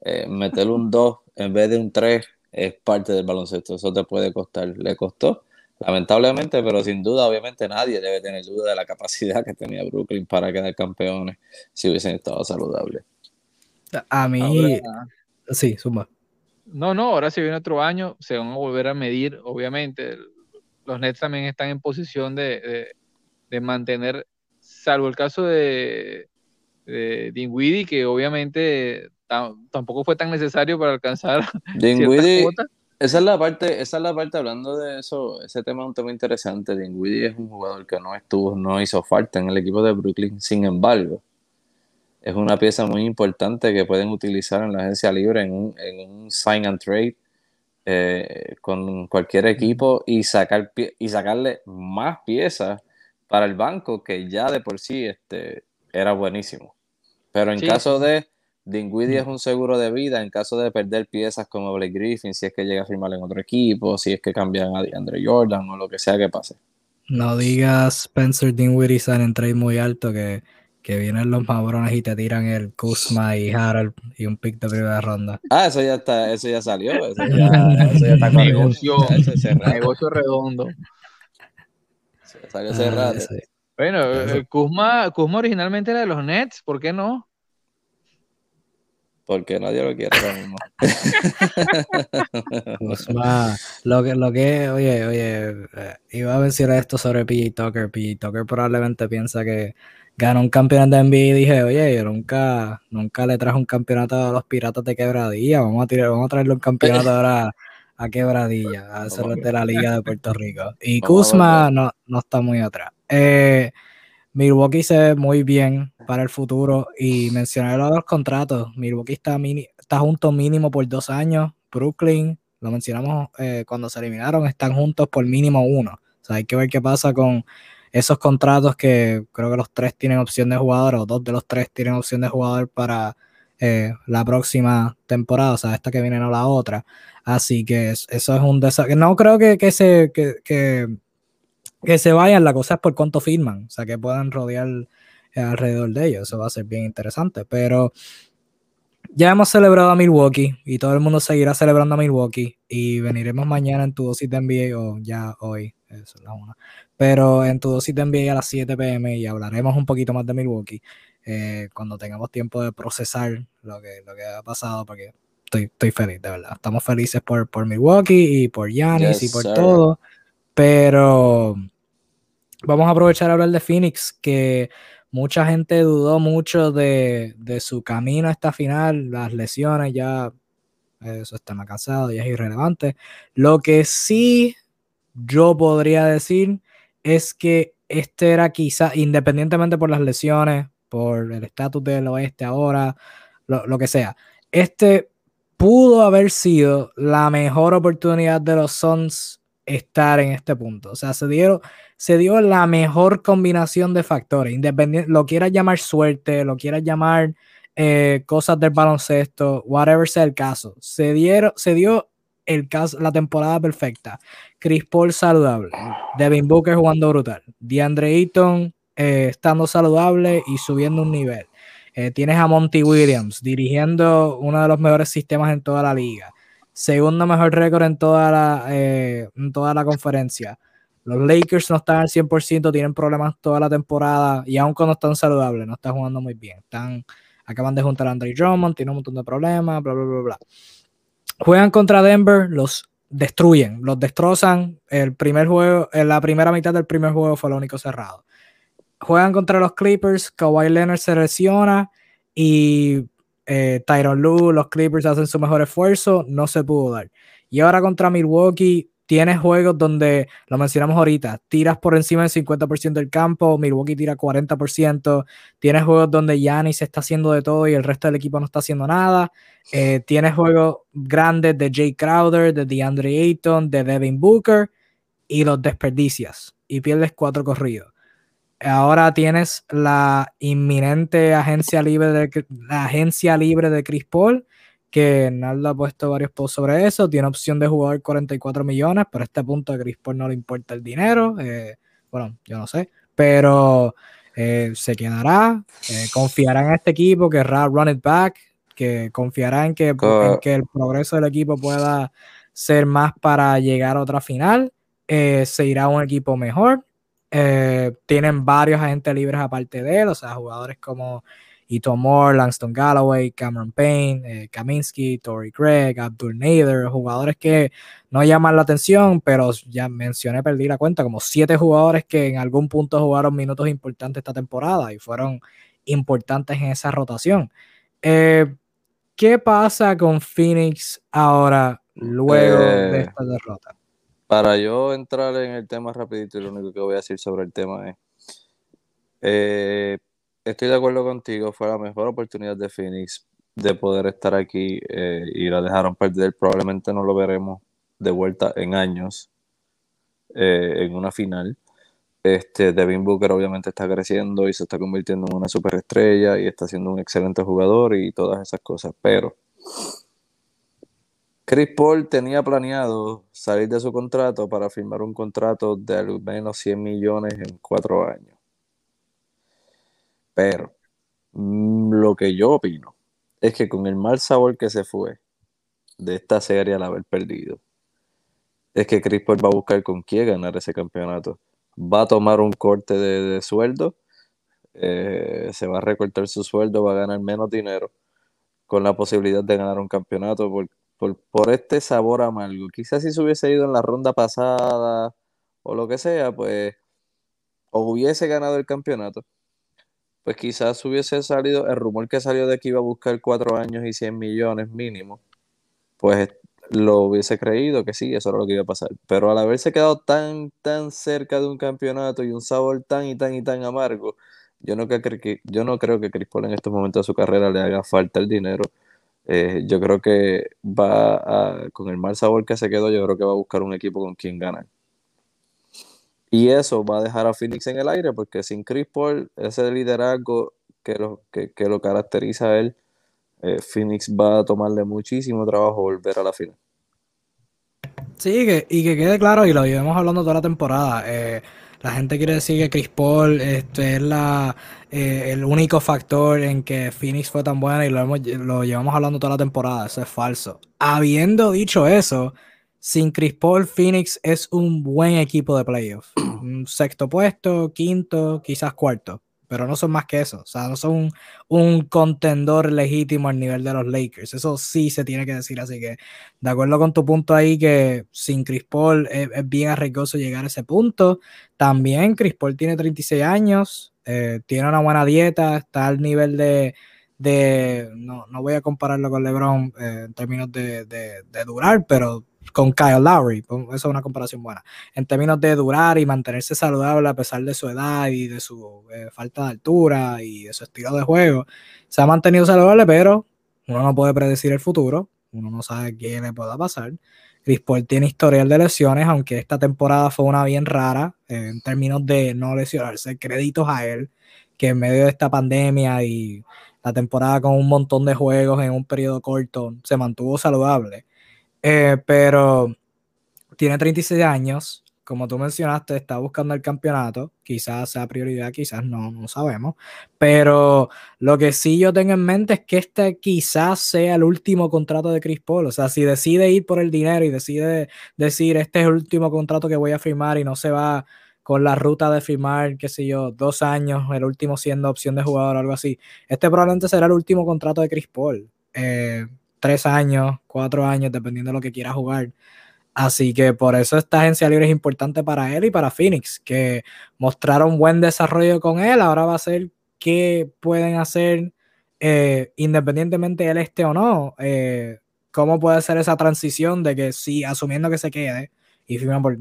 Eh, meter un 2 en vez de un 3 es parte del baloncesto, eso te puede costar. Le costó, lamentablemente, pero sin duda, obviamente nadie debe tener duda de la capacidad que tenía Brooklyn para quedar campeones si hubiesen estado saludables. A mí, sí, suma. No, no, ahora si viene otro año, se van a volver a medir, obviamente. Los Nets también están en posición de, mantener, salvo el caso de, de Dinwiddie, que obviamente tampoco fue tan necesario para alcanzar Dinwiddie, esa es la parte, esa es la parte hablando de eso, ese tema es un tema interesante. Dinwiddie es un jugador que no estuvo, no hizo falta en el equipo de Brooklyn, sin embargo, es una pieza muy importante que pueden utilizar en la agencia libre en un, sign and trade eh, con cualquier equipo y sacar y sacarle más piezas para el banco que ya de por sí este, era buenísimo. Pero en caso de Dinwiddie es un seguro de vida en caso de perder piezas como Blake Griffin, si es que llega a firmar en otro equipo, si es que cambian a DeAndre Jordan o lo que sea que pase. No digas Spencer Dinwiddie sale en trade muy alto que, que vienen los mabrones y te tiran el Kuzma y Harold y un pick de primera ronda. Ah, eso ya está, eso ya salió, eso ya, eso ya está negocio, negocio redondo. Salió cerrado. Ah, bueno, eh, Kuzma, Kuzma originalmente era de los Nets, ¿por qué no? Porque nadie lo quiere ahora mismo. lo que, lo que, oye, oye, eh, iba a mencionar esto sobre PJ Tucker. PJ Tucker probablemente piensa que ganó un campeonato de NBA y dije, oye, yo nunca, nunca le traje un campeonato a los piratas de quebradilla. Vamos a tirar, vamos a traerle un campeonato ahora a quebradilla, a hacerlo de la Liga de Puerto Rico. Y Kuzma no, no está muy atrás. Eh, Milwaukee se ve muy bien para el futuro y mencionar los contratos. Milwaukee está, está junto mínimo por dos años. Brooklyn, lo mencionamos eh, cuando se eliminaron, están juntos por mínimo uno. O sea, hay que ver qué pasa con esos contratos que creo que los tres tienen opción de jugador o dos de los tres tienen opción de jugador para eh, la próxima temporada, o sea, esta que viene no la otra. Así que eso es un desastre. No creo que, que, se, que que se vayan, la cosa es por cuánto firman, o sea, que puedan rodear eh, alrededor de ellos, eso va a ser bien interesante, pero ya hemos celebrado a Milwaukee y todo el mundo seguirá celebrando a Milwaukee y veniremos mañana en tu dosis de NBA o ya hoy, eso es la una, pero en tu dosis de NBA a las 7 pm y hablaremos un poquito más de Milwaukee eh, cuando tengamos tiempo de procesar lo que, lo que ha pasado porque estoy, estoy feliz, de verdad, estamos felices por, por Milwaukee y por Giannis y por todo Pero vamos a aprovechar a hablar de Phoenix, que mucha gente dudó mucho de, su camino a esta final, las lesiones ya, eso está más cansado, ya es irrelevante. Lo que sí yo podría decir es que este era quizá, independientemente por las lesiones, por el estatus del oeste ahora, lo, lo, que sea, este pudo haber sido la mejor oportunidad de los Suns estar en este punto. O sea, se, dieron, se dio la mejor combinación de factores, independiente, lo quieras llamar suerte, lo quieras llamar eh, cosas del baloncesto, whatever sea el caso. Se, dieron, se dio el caso, la temporada perfecta. Chris Paul saludable, Devin Booker jugando brutal, DeAndre Ayton eh, estando saludable y subiendo un nivel. Eh, tienes a Monty Williams dirigiendo uno de los mejores sistemas en toda la liga. Segundo mejor récord en toda la, eh, en toda la conferencia. Los Lakers no están al 100%, tienen problemas toda la temporada y aún cuando están saludables, no están jugando muy bien. Están, acaban de juntar a Andre Drummond, tienen un montón de problemas, bla, bla, bla, bla. Juegan contra Denver, los destruyen, los destrozan. El primer juego, en la primera mitad del primer juego fue lo único cerrado. Juegan contra los Clippers, Kawhi Leonard se lesiona y eh, Tyron Lue, los Clippers hacen su mejor esfuerzo, no se pudo dar. Y ahora contra Milwaukee, tienes juegos donde, lo mencionamos ahorita, tiras por encima del 50% del campo, Milwaukee tira 40%, tienes juegos donde Giannis está haciendo de todo y el resto del equipo no está haciendo nada, eh, tienes juegos grandes de Jay Crowder, de DeAndre Ayton, de Devin Booker y los desperdicias y pierdes cuatro corridos. Ahora tienes la inminente agencia libre de, la agencia libre de Chris Paul, que Naldo ha puesto varios posts sobre eso. Tiene opción de jugar 44 millones, pero a este punto a Chris Paul no le importa el dinero. Eh, bueno, yo no sé, pero eh, se quedará, eh, confiará en este equipo, querrá run it back, que confiará en que, en que el progreso del equipo pueda ser más para llegar a otra final. se irá a un equipo mejor eh, tienen varios agentes libres aparte de él, o sea, jugadores como Ito Moore, Langston Galloway, Cameron Payne, eh, Kaminsky, Tory Craig, Abdul Nader, jugadores que no llaman la atención, pero ya mencioné, perdí la cuenta, como siete jugadores que en algún punto jugaron minutos importantes esta temporada y fueron importantes en esa rotación. Eh, ¿Qué pasa con Phoenix ahora, luego de esta derrota? Para yo entrar en el tema rapidito, lo único que voy a decir sobre el tema es, eh, estoy de acuerdo contigo, fue la mejor oportunidad de Phoenix de poder estar aquí eh, y la dejaron perder, probablemente no lo veremos de vuelta en años eh, en una final. Este, Devin Booker obviamente está creciendo y se está convirtiendo en una superestrella y está siendo un excelente jugador y todas esas cosas, pero Chris Paul tenía planeado salir de su contrato para firmar un contrato de al menos 100 millones en cuatro años. Pero mm, lo que yo opino es que con el mal sabor que se fue de esta serie al haber perdido, es que Chris Paul va a buscar con quién ganar ese campeonato. Va a tomar un corte de, sueldo, eh, se va a recortar su sueldo, va a ganar menos dinero con la posibilidad de ganar un campeonato por, este sabor amargo. Quizás si se hubiese ido en la ronda pasada o lo que sea, pues, o hubiese ganado el campeonato, pues quizás hubiese salido, el rumor que salió de que iba a buscar cuatro años y 100 millones mínimo, pues lo hubiese creído que sí, eso era lo que iba a pasar. Pero al haberse quedado tan, tan cerca de un campeonato y un sabor tan y tan y tan amargo, yo no, creo que, yo no creo que Chris Paul en estos momentos de su carrera le haga falta el dinero eh, yo creo que va a, con el mal sabor que se quedó, yo creo que va a buscar un equipo con quien ganar. Y eso va a dejar a Phoenix en el aire, porque sin Chris Paul, ese liderazgo que lo, que, lo caracteriza a él, eh, Phoenix va a tomarle muchísimo trabajo volver a la final. Sí, y que quede claro, y lo llevamos hablando toda la temporada. Eh, la gente quiere decir que Chris Paul este, es eh, el único factor en que Phoenix fue tan buena y lo, lo llevamos hablando toda la temporada. Eso es falso. Habiendo dicho eso, sin Chris Paul, Phoenix es un buen equipo de playoff. Un sexto puesto, quinto, quizás cuarto. Pero no son más que eso. O sea, no son un, contendor legítimo al nivel de los Lakers. Eso sí se tiene que decir. Así que, de acuerdo con tu punto ahí, que sin Chris Paul es, bien arriesgoso llegar a ese punto. También Chris Paul tiene 36 años, eh, tiene una buena dieta, está al nivel de. no, voy a compararlo con LeBron eh, en términos de, de durar, pero con Kyle Lowry. Eso es una comparación buena. En términos de durar y mantenerse saludable a pesar de su edad y de su eh, falta de altura y de su estilo de juego, se ha mantenido saludable, pero uno no puede predecir el futuro. Uno no sabe qué le pueda pasar. Chris Paul tiene historial de lesiones, aunque esta temporada fue una bien rara eh, en términos de no lesionarse. Créditos a él, que en medio de esta pandemia y la temporada con un montón de juegos en un periodo corto se mantuvo saludable eh, pero tiene 36 años, como tú mencionaste, está buscando el campeonato, quizás sea prioridad, quizás no, no sabemos, pero lo que sí yo tengo en mente es que este quizás sea el último contrato de Chris Paul, o sea, si decide ir por el dinero y decide decir, este es el último contrato que voy a firmar y no se va con la ruta de firmar, qué sé yo, dos años, el último siendo opción de jugador o algo así, este probablemente será el último contrato de Chris Paul. Eh, tres años, cuatro años, dependiendo de lo que quiera jugar. Así que por eso esta agencia libre es importante para él y para Phoenix, que mostraron buen desarrollo con él. Ahora va a ser qué pueden hacer eh, independientemente él esté o no. Eh, cómo puede ser esa transición de que si asumiendo que se quede y firma por,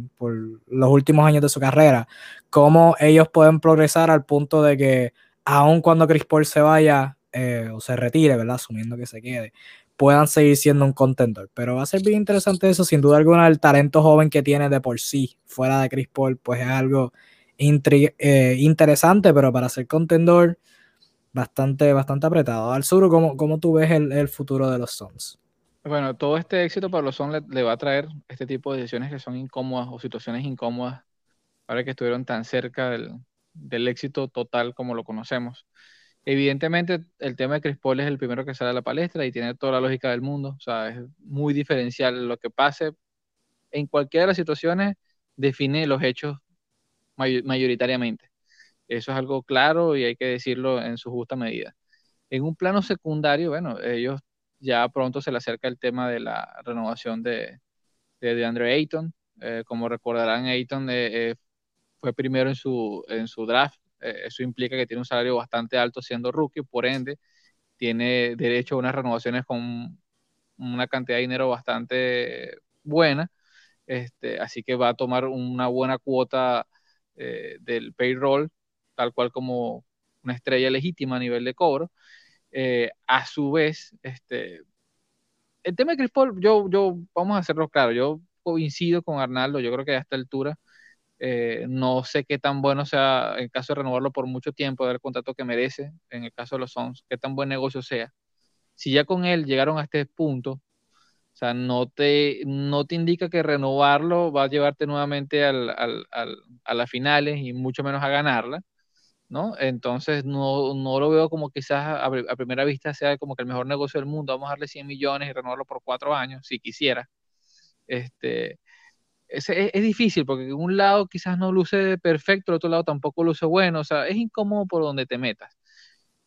los últimos años de su carrera, cómo ellos pueden progresar al punto de que aun cuando Chris Paul se vaya eh, o se retire, ¿verdad? Asumiendo que se quede, puedan seguir siendo un contendor. Pero va a ser bien interesante eso, sin duda alguna, el talento joven que tiene de por sí, fuera de Chris Paul, pues es algo eh, interesante, pero para ser contendor, bastante, bastante apretado. Al sur, ¿cómo, cómo tú ves el, futuro de los Suns? Bueno, todo este éxito para los Suns le, va a traer este tipo de decisiones que son incómodas o situaciones incómodas para que estuvieron tan cerca del, del éxito total como lo conocemos. Evidentemente, el tema de Chris Paul es el primero que sale a la palestra y tiene toda la lógica del mundo. O sea, es muy diferencial. Lo que pase en cualquiera de las situaciones define los hechos mayoritariamente. Eso es algo claro y hay que decirlo en su justa medida. En un plano secundario, bueno, ellos ya pronto se le acerca el tema de la renovación de, de, Andre Ayton. Eh, como recordarán, Ayton eh, eh, fue primero en su, en su draft eh, eso implica que tiene un salario bastante alto siendo rookie, por ende, tiene derecho a unas renovaciones con una cantidad de dinero bastante buena, este, así que va a tomar una buena cuota eh, del payroll, tal cual como una estrella legítima a nivel de cobro. Eh, a su vez, este, el tema de Chris Paul, yo, yo, vamos a hacerlo claro, yo coincido con Arnaldo, yo creo que a esta altura eh, no sé qué tan bueno sea en caso de renovarlo por mucho tiempo, dar el contrato que merece, en el caso de los Sons, qué tan buen negocio sea. Si ya con él llegaron a este punto, o sea, no te, no te indica que renovarlo va a llevarte nuevamente al, al, a las finales y mucho menos a ganarla, ¿no? Entonces no, no lo veo como quizás a, a, primera vista sea como que el mejor negocio del mundo, vamos a darle 100 millones y renovarlo por cuatro años, si quisiera. Este, es, es, difícil porque un lado quizás no luce perfecto, el otro lado tampoco luce bueno, o sea, es incómodo por donde te metas.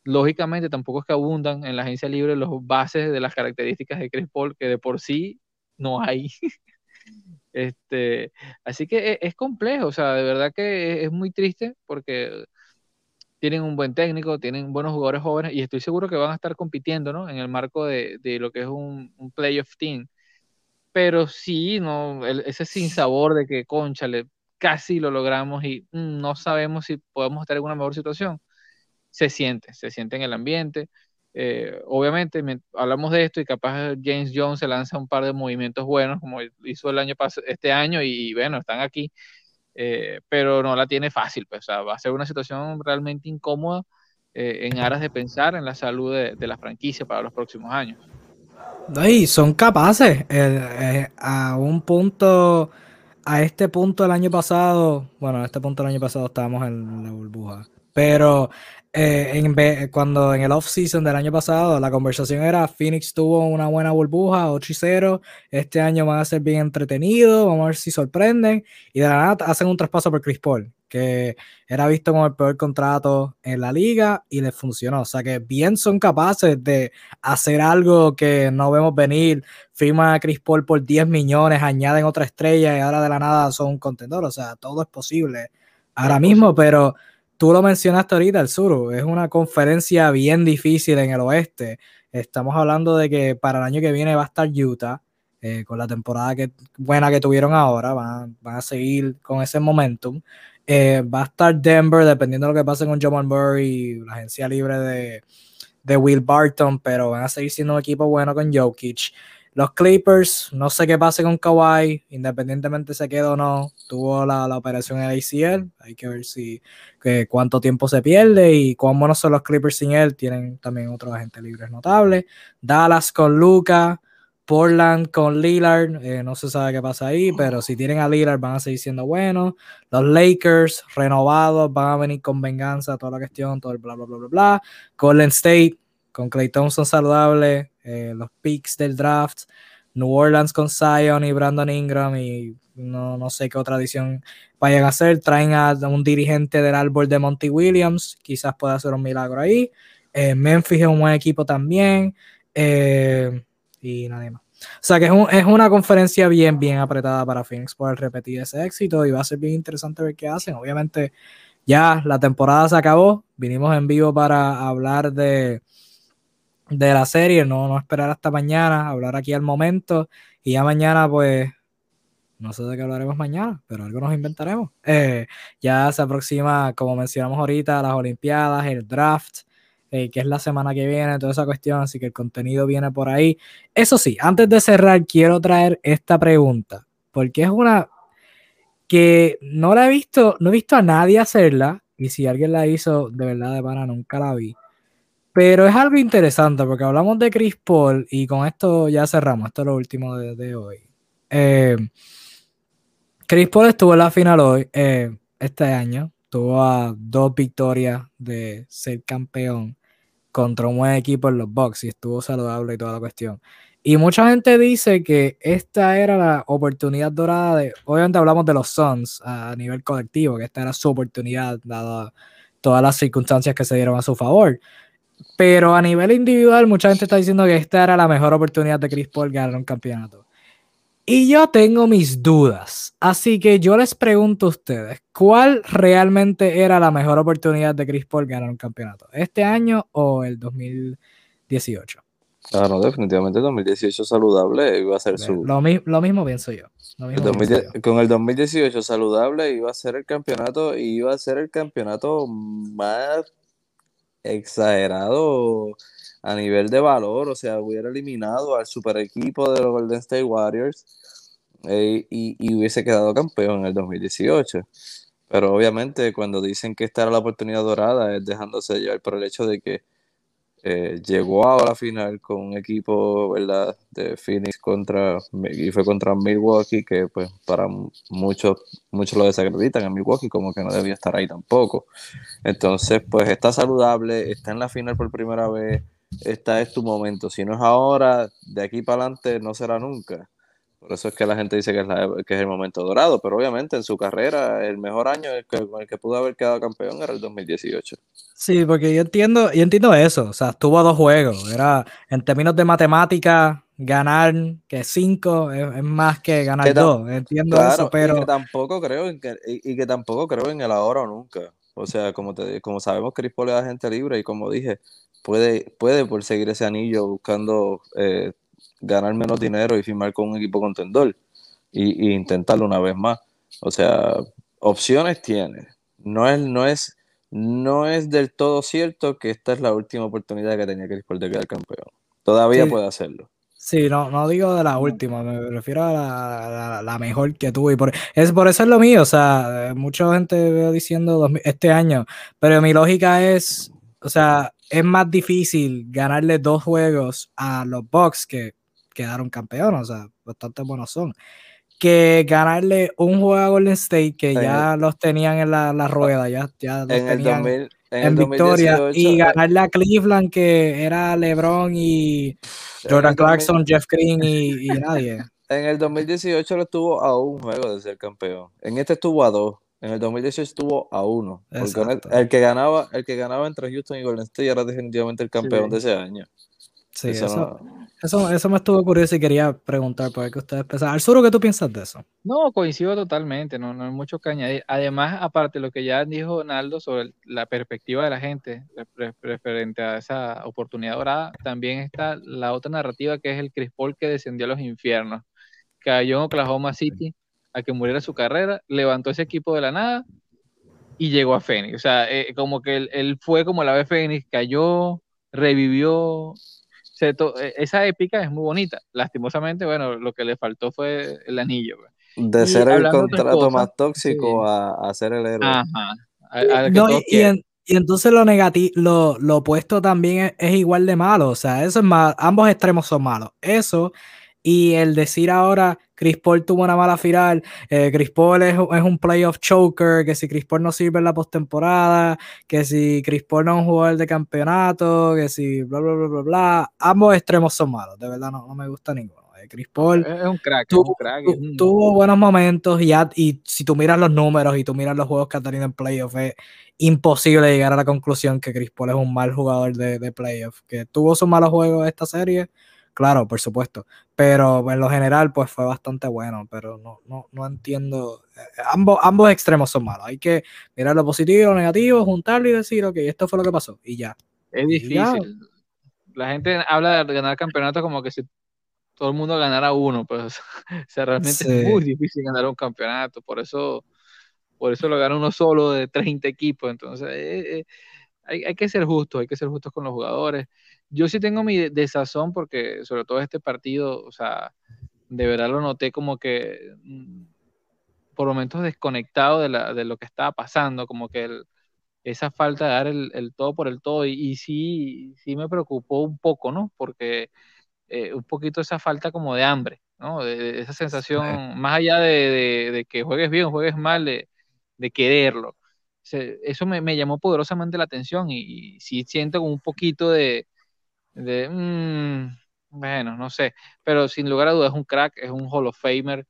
Lógicamente tampoco es que abundan en la agencia libre los bases de las características de Chris Paul que de por sí no hay. este, así que es, es, complejo, o sea, de verdad que es, muy triste porque tienen un buen técnico, tienen buenos jugadores jóvenes y estoy seguro que van a estar compitiendo, ¿no? En el marco de, de lo que es un, un playoff team pero sí, no, ese sinsabor de que, conchale, casi lo logramos y mm, no sabemos si podemos estar en una mejor situación, se siente, se siente en el ambiente. Eh, obviamente, hablamos de esto y capaz James Jones se lanza un par de movimientos buenos, como hizo el año este año, y, bueno, están aquí, eh, pero no la tiene fácil, pues, o sea, va a ser una situación realmente incómoda eh, en aras de pensar en la salud de la franquicia para los próximos años. Y son capaces. Eh, eh, a un punto, a este punto el año pasado, bueno, a este punto el año pasado estábamos en la burbuja. Pero eh, en, cuando en el off-season del año pasado la conversación era Phoenix tuvo una buena burbuja, 8 y 0, este año van a ser bien entretenidos, vamos a ver si sorprenden, y de la nada hacen un traspaso por Chris Paul, que era visto como el peor contrato en la liga y les funcionó. O sea que bien son capaces de hacer algo que no vemos venir. Firma a Chris Paul por 10 millones, añaden otra estrella y ahora de la nada son un contendor. O sea, todo es posible ahora mismo, pero tú lo mencionaste ahorita, el sur, es una conferencia bien difícil en el oeste. Estamos hablando de que para el año que viene va a estar Utah. Eh, con la temporada que, buena que tuvieron ahora, van, van a seguir con ese momentum. Eh, va a estar Denver, dependiendo de lo que pase con Jamal Murray, la agencia libre de, de, Will Barton, pero van a seguir siendo un equipo bueno con Jokic. Los Clippers, no sé qué pase con Kawhi, independientemente se quede o no, tuvo la, la operación en ACL, hay que ver si que, cuánto tiempo se pierde y cuán buenos son los Clippers sin él, tienen también otros agentes libres notables. Dallas con Luca, Portland con Lillard, eh, no se sabe qué pasa ahí, pero si tienen a Lillard van a seguir siendo buenos. Los Lakers renovados van a venir con venganza, toda la cuestión, todo el bla, bla, bla, bla, bla. Golden State con Clay Thompson saludable, eh, los picks del draft. New Orleans con Zion y Brandon Ingram y no, no sé qué otra adición vayan a hacer. Traen a un dirigente del árbol de Monty Williams, quizás pueda hacer un milagro ahí. Eh, Memphis es un buen equipo también. Eh, y nadie más. O sea que es, una conferencia bien, bien apretada para Phoenix poder repetir ese éxito y va a ser bien interesante ver qué hacen. Obviamente ya la temporada se acabó, vinimos en vivo para hablar de, de la serie, no, no esperar hasta mañana, hablar aquí al momento y ya mañana pues no sé de qué hablaremos mañana, pero algo nos inventaremos. Eh, ya se aproxima, como mencionamos ahorita, las Olimpiadas, el draft. Eh, que es la semana que viene, toda esa cuestión, así que el contenido viene por ahí. Eso sí, antes de cerrar, quiero traer esta pregunta, porque es una que no la he visto, no he visto a nadie hacerla, y si alguien la hizo, de verdad, de pana, nunca la vi. Pero es algo interesante, porque hablamos de Chris Paul, y con esto ya cerramos, esto es lo último de, hoy. Eh, Chris Paul estuvo en la final hoy, eh, este año, tuvo a dos victorias de ser campeón contra un buen equipo en los Bucks y estuvo saludable y toda la cuestión. Y mucha gente dice que esta era la oportunidad dorada de, obviamente hablamos de los Suns a nivel colectivo, que esta era su oportunidad dada todas las circunstancias que se dieron a su favor. Pero a nivel individual, mucha gente está diciendo que esta era la mejor oportunidad de Chris Paul ganar un campeonato. Y yo tengo mis dudas. Así que yo les pregunto a ustedes, ¿cuál realmente era la mejor oportunidad de Chris Paul ganar un campeonato? ¿Este año o el 2018? Ah, no, definitivamente el 2018 saludable iba a ser su... Lo, mismo pienso yo. Con el 2018 saludable iba a ser el campeonato y iba a ser el campeonato más exagerado a nivel de valor, o sea, hubiera eliminado al super equipo de los Golden State Warriors eh, y, hubiese quedado campeón en el 2018. Pero obviamente cuando dicen que esta era la oportunidad dorada es dejándose llevar por el hecho de que eh, llegó a la final con un equipo ¿verdad? de Phoenix contra y fue contra Milwaukee que pues para muchos muchos lo desacreditan a Milwaukee como que no debía estar ahí tampoco entonces pues está saludable está en la final por primera vez esta es tu momento. Si no es ahora, de aquí para adelante no será nunca. Por eso es que la gente dice que es, que es el momento dorado, pero obviamente en su carrera el mejor año con el que pudo haber quedado campeón era el 2018. Sí, porque yo entiendo, yo entiendo eso, o sea, estuvo a dos juegos, era en términos de matemática, ganar que cinco es, más que ganar dos, entiendo eso, pero... Y que tampoco creo en que, y, que tampoco creo en el ahora o nunca. O sea, como, te, como sabemos, Chris Paul es gente libre y como dije, puede, puede por seguir ese anillo buscando eh, ganar menos dinero y firmar con un equipo contendor y, intentarlo una vez más. O sea, opciones tiene. No es, no es, no es del todo cierto que esta es la última oportunidad que tenía Chris Paul de quedar campeón. Todavía puede hacerlo. Sí, no, no digo de la última, me refiero a la, mejor que tuve. Por, es, por eso es lo mío, o sea, mucha gente veo diciendo este año, pero mi lógica es, o sea, es más difícil ganarle dos juegos a los Bucks que quedaron campeones, o sea, bastante buenos son, que ganarle un juego a Golden State que ya los tenían en la, rueda, ya, ya los tenían en, victoria, y ganarle a Cleveland que era LeBron y Jordan Clarkson, Jeff Green y, nadie. En el 2018 lo estuvo a un juego de ser campeón. En este estuvo a dos. En el 2018 estuvo a uno. Porque el, que ganaba, el que ganaba entre Houston y Golden State era definitivamente el campeón de ese año. Sí, eso, eso, me estuvo curioso y quería preguntar por qué ustedes pensaban. Al ¿qué tú piensas de eso? No, coincido totalmente, no, no hay mucho que añadir. Además, aparte de lo que ya dijo Donaldo sobre la perspectiva de la gente referente a esa oportunidad dorada, también está la otra narrativa que es el Chris Paul que descendió a los infiernos. Cayó en Oklahoma City a que muriera su carrera, levantó ese equipo de la nada y llegó a Phoenix. O sea, eh, como que él, él, fue como la vez Phoenix, cayó, revivió, e, esa épica es muy bonita. Lastimosamente, bueno, lo que le faltó fue el anillo. Pues. De ser el contrato más tóxico a, ser el héroe. Ajá. y, entonces lo negativo, lo, lo, opuesto también es, igual de malo. O sea, eso es más, ambos extremos son malos. Eso y el decir ahora, Chris Paul tuvo una mala final, eh, Chris Paul es, es, un playoff choker, que si Chris Paul no sirve en la postemporada, que si Chris Paul no es un jugador de campeonato, que si bla, bla, bla, bla, bla. Ambos extremos son malos, de verdad no, no me gusta ninguno. Eh, Chris Paul es un crack, tuvo, un crack. tuvo buenos momentos y, y si tú miras los números y tú miras los juegos que ha tenido en playoff, es imposible llegar a la conclusión que Chris Paul es un mal jugador de, de playoff, que tuvo sus malos juegos esta serie Claro, por supuesto. Pero en lo general, pues fue bastante bueno. Pero no, no, no entiendo. Eh, ambos, ambos extremos son malos. Hay que mirar lo positivo lo negativo, juntarlo y decir, ok, esto fue lo que pasó. Y ya. Es difícil. La gente habla de ganar campeonatos como que si todo el mundo ganara uno, pues o sea, realmente es muy difícil ganar un campeonato, por eso, por eso lo gana uno solo de 30 equipos, entonces eh, eh, hay, hay, que ser justos, hay que ser justos con los jugadores, yo sí tengo mi desazón porque sobre todo este partido, o sea, de verdad lo noté como que mm, por momentos desconectado de, la, de lo que estaba pasando, como que esa falta de dar el, todo por el todo y, sí, sí me preocupó un poco, ¿no? Porque eh, un poquito esa falta como de hambre, ¿no? De, esa sensación, más allá de, que juegues bien o juegues mal, de, quererlo. eso me, me, llamó poderosamente la atención y, y sí siento como un poquito de, de, mm, bueno, no sé, pero sin lugar a dudas es un crack, es un Hall of Famer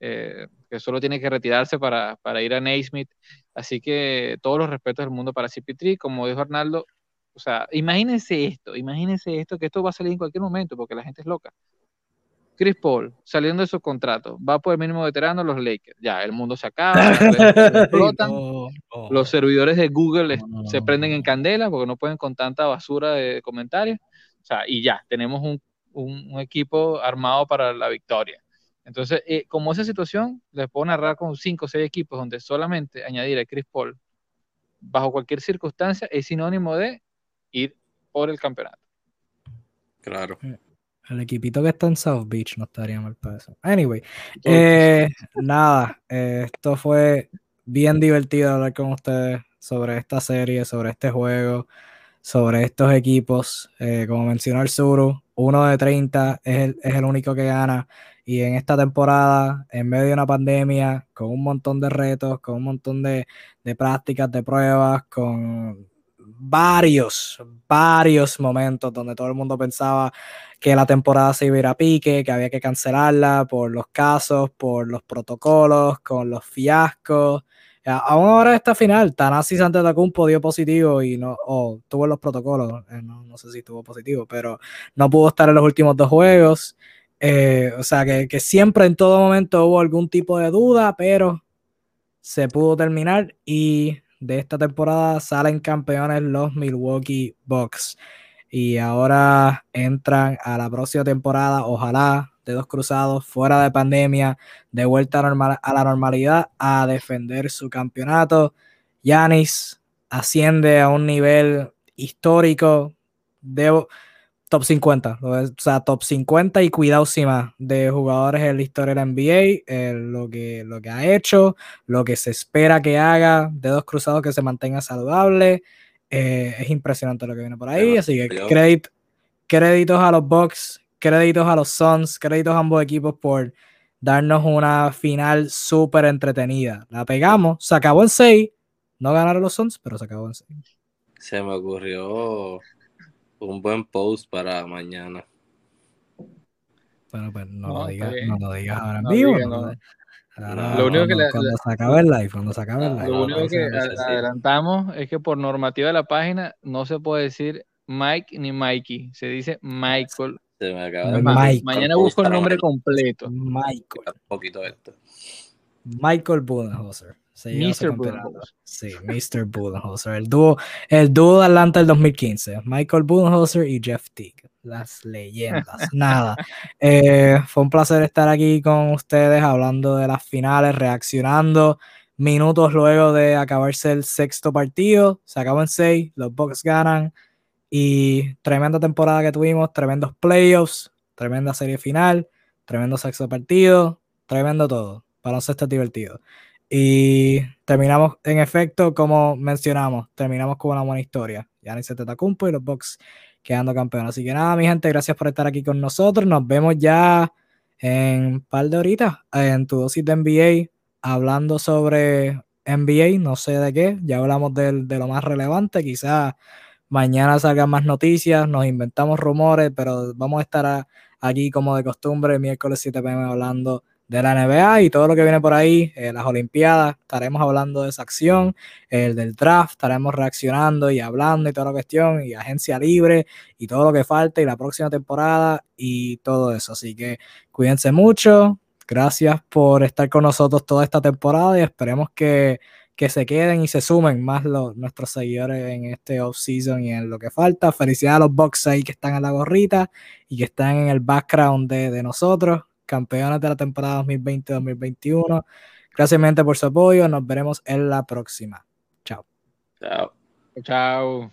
eh, que solo tiene que retirarse para, ir a Naismith, así que todos los respetos del mundo para CP3, como dijo Arnaldo, o sea, imagínense esto, imagínense esto, que esto va a salir en cualquier momento porque la gente es loca. Chris Paul, saliendo de su contrato, va por el mínimo veterano los Lakers. Ya, el mundo se acaba, explotan. Los servidores de Google se prenden en candela porque no pueden con tanta basura de comentarios. O sea, y ya, tenemos un, un, equipo armado para la victoria. Entonces, eh, como esa situación, les puedo narrar con cinco o seis equipos donde solamente añadir a Chris Paul bajo cualquier circunstancia es sinónimo de ir por el campeonato. Claro. Eh, el equipito que está en South Beach no estaría mal para eso. Anyway, eh, nada, esto fue bien divertido hablar con ustedes sobre esta serie, sobre este juego sobre estos equipos. Eh, como mencionó el Suru, uno de 30 es el, único que gana. Y en esta temporada, en medio de una pandemia, con un montón de retos, con un montón de, prácticas, de pruebas, con varios, varios momentos donde todo el mundo pensaba que la temporada se iba a ir a pique, que había que cancelarla por los casos, por los protocolos, con los fiascos. Aún ahora esta final, Tanasi Santetacumpo dio positivo y no, o tuvo los protocolos, eh, no, sé si tuvo positivo, pero no pudo estar en los últimos dos juegos. Eh, o sea que, que, siempre en todo momento hubo algún tipo de duda, pero se pudo terminar y de esta temporada salen campeones los Milwaukee Bucks. Y ahora entran a la próxima temporada, ojalá dos cruzados, fuera de pandemia, de vuelta a, a la normalidad, a defender su campeonato. Yanis asciende a un nivel histórico de top 50, o sea, top 50 y cuidado de jugadores en la historia de la NBA, eh, lo, que, lo que ha hecho, lo que se espera que haga, dedos cruzados que se mantenga saludable. Eh, es impresionante lo que viene por ahí, así que créditos a los Bucks créditos a los Suns, créditos a ambos equipos por darnos una final súper entretenida. La pegamos, se acabó en 6, no ganaron los Suns, pero se acabó en 6. Se me ocurrió un buen post para mañana. Bueno, pues no, lo, digas, no lo digas ahora en vivo. lo único que cuando, se acabe el live, cuando se acabe el live. Lo único que adelantamos es que por normativa de la página no se puede decir Mike ni Mikey, se dice Michael. Se me acaba de Mañana busco el nombre completo. Michael. Un poquito esto. Michael Budenholzer. Mr. Budenholzer. Sí, Mr. Budenholzer. El dúo, el dúo de Atlanta del 2015. Michael Budenholzer y Jeff Teague. Las leyendas. Nada. Eh, fue un placer estar aquí con ustedes hablando de las finales, reaccionando. Minutos luego de acabarse el sexto partido. Se acabó en seis. Los Bucks ganan. Y tremenda temporada que tuvimos. Tremendos playoffs. Tremenda serie final. Tremendo sexto partido. Tremendo todo. Baloncesto divertido. Y terminamos, en efecto, como mencionamos, terminamos con una buena historia. Yanis Tetacumpo y los Bucks quedando campeones. Así que nada, mi gente, gracias por estar aquí con nosotros. Nos vemos ya en un par de horitas en tu dosis de NBA, hablando sobre NBA, no sé de qué, ya hablamos de, de lo más relevante, quizás mañana salgan más noticias, nos inventamos rumores, pero vamos a estar aquí como de costumbre, miércoles 7 pm hablando de la NBA y todo lo que viene por ahí, eh, las Olimpiadas, estaremos hablando de esa acción, el del draft, estaremos reaccionando y hablando y toda la cuestión, y agencia libre y todo lo que falta y la próxima temporada y todo eso. Así que cuídense mucho, gracias por estar con nosotros toda esta temporada y esperemos que, que se queden y se sumen más los, nuestros seguidores en este off-season y en lo que falta. Felicidades a los box ahí que están en la gorrita y que están en el background de, de nosotros campeones de la temporada 2020-2021. Gracias, mente, por su apoyo. Nos veremos en la próxima. Chao. Chao. Chao.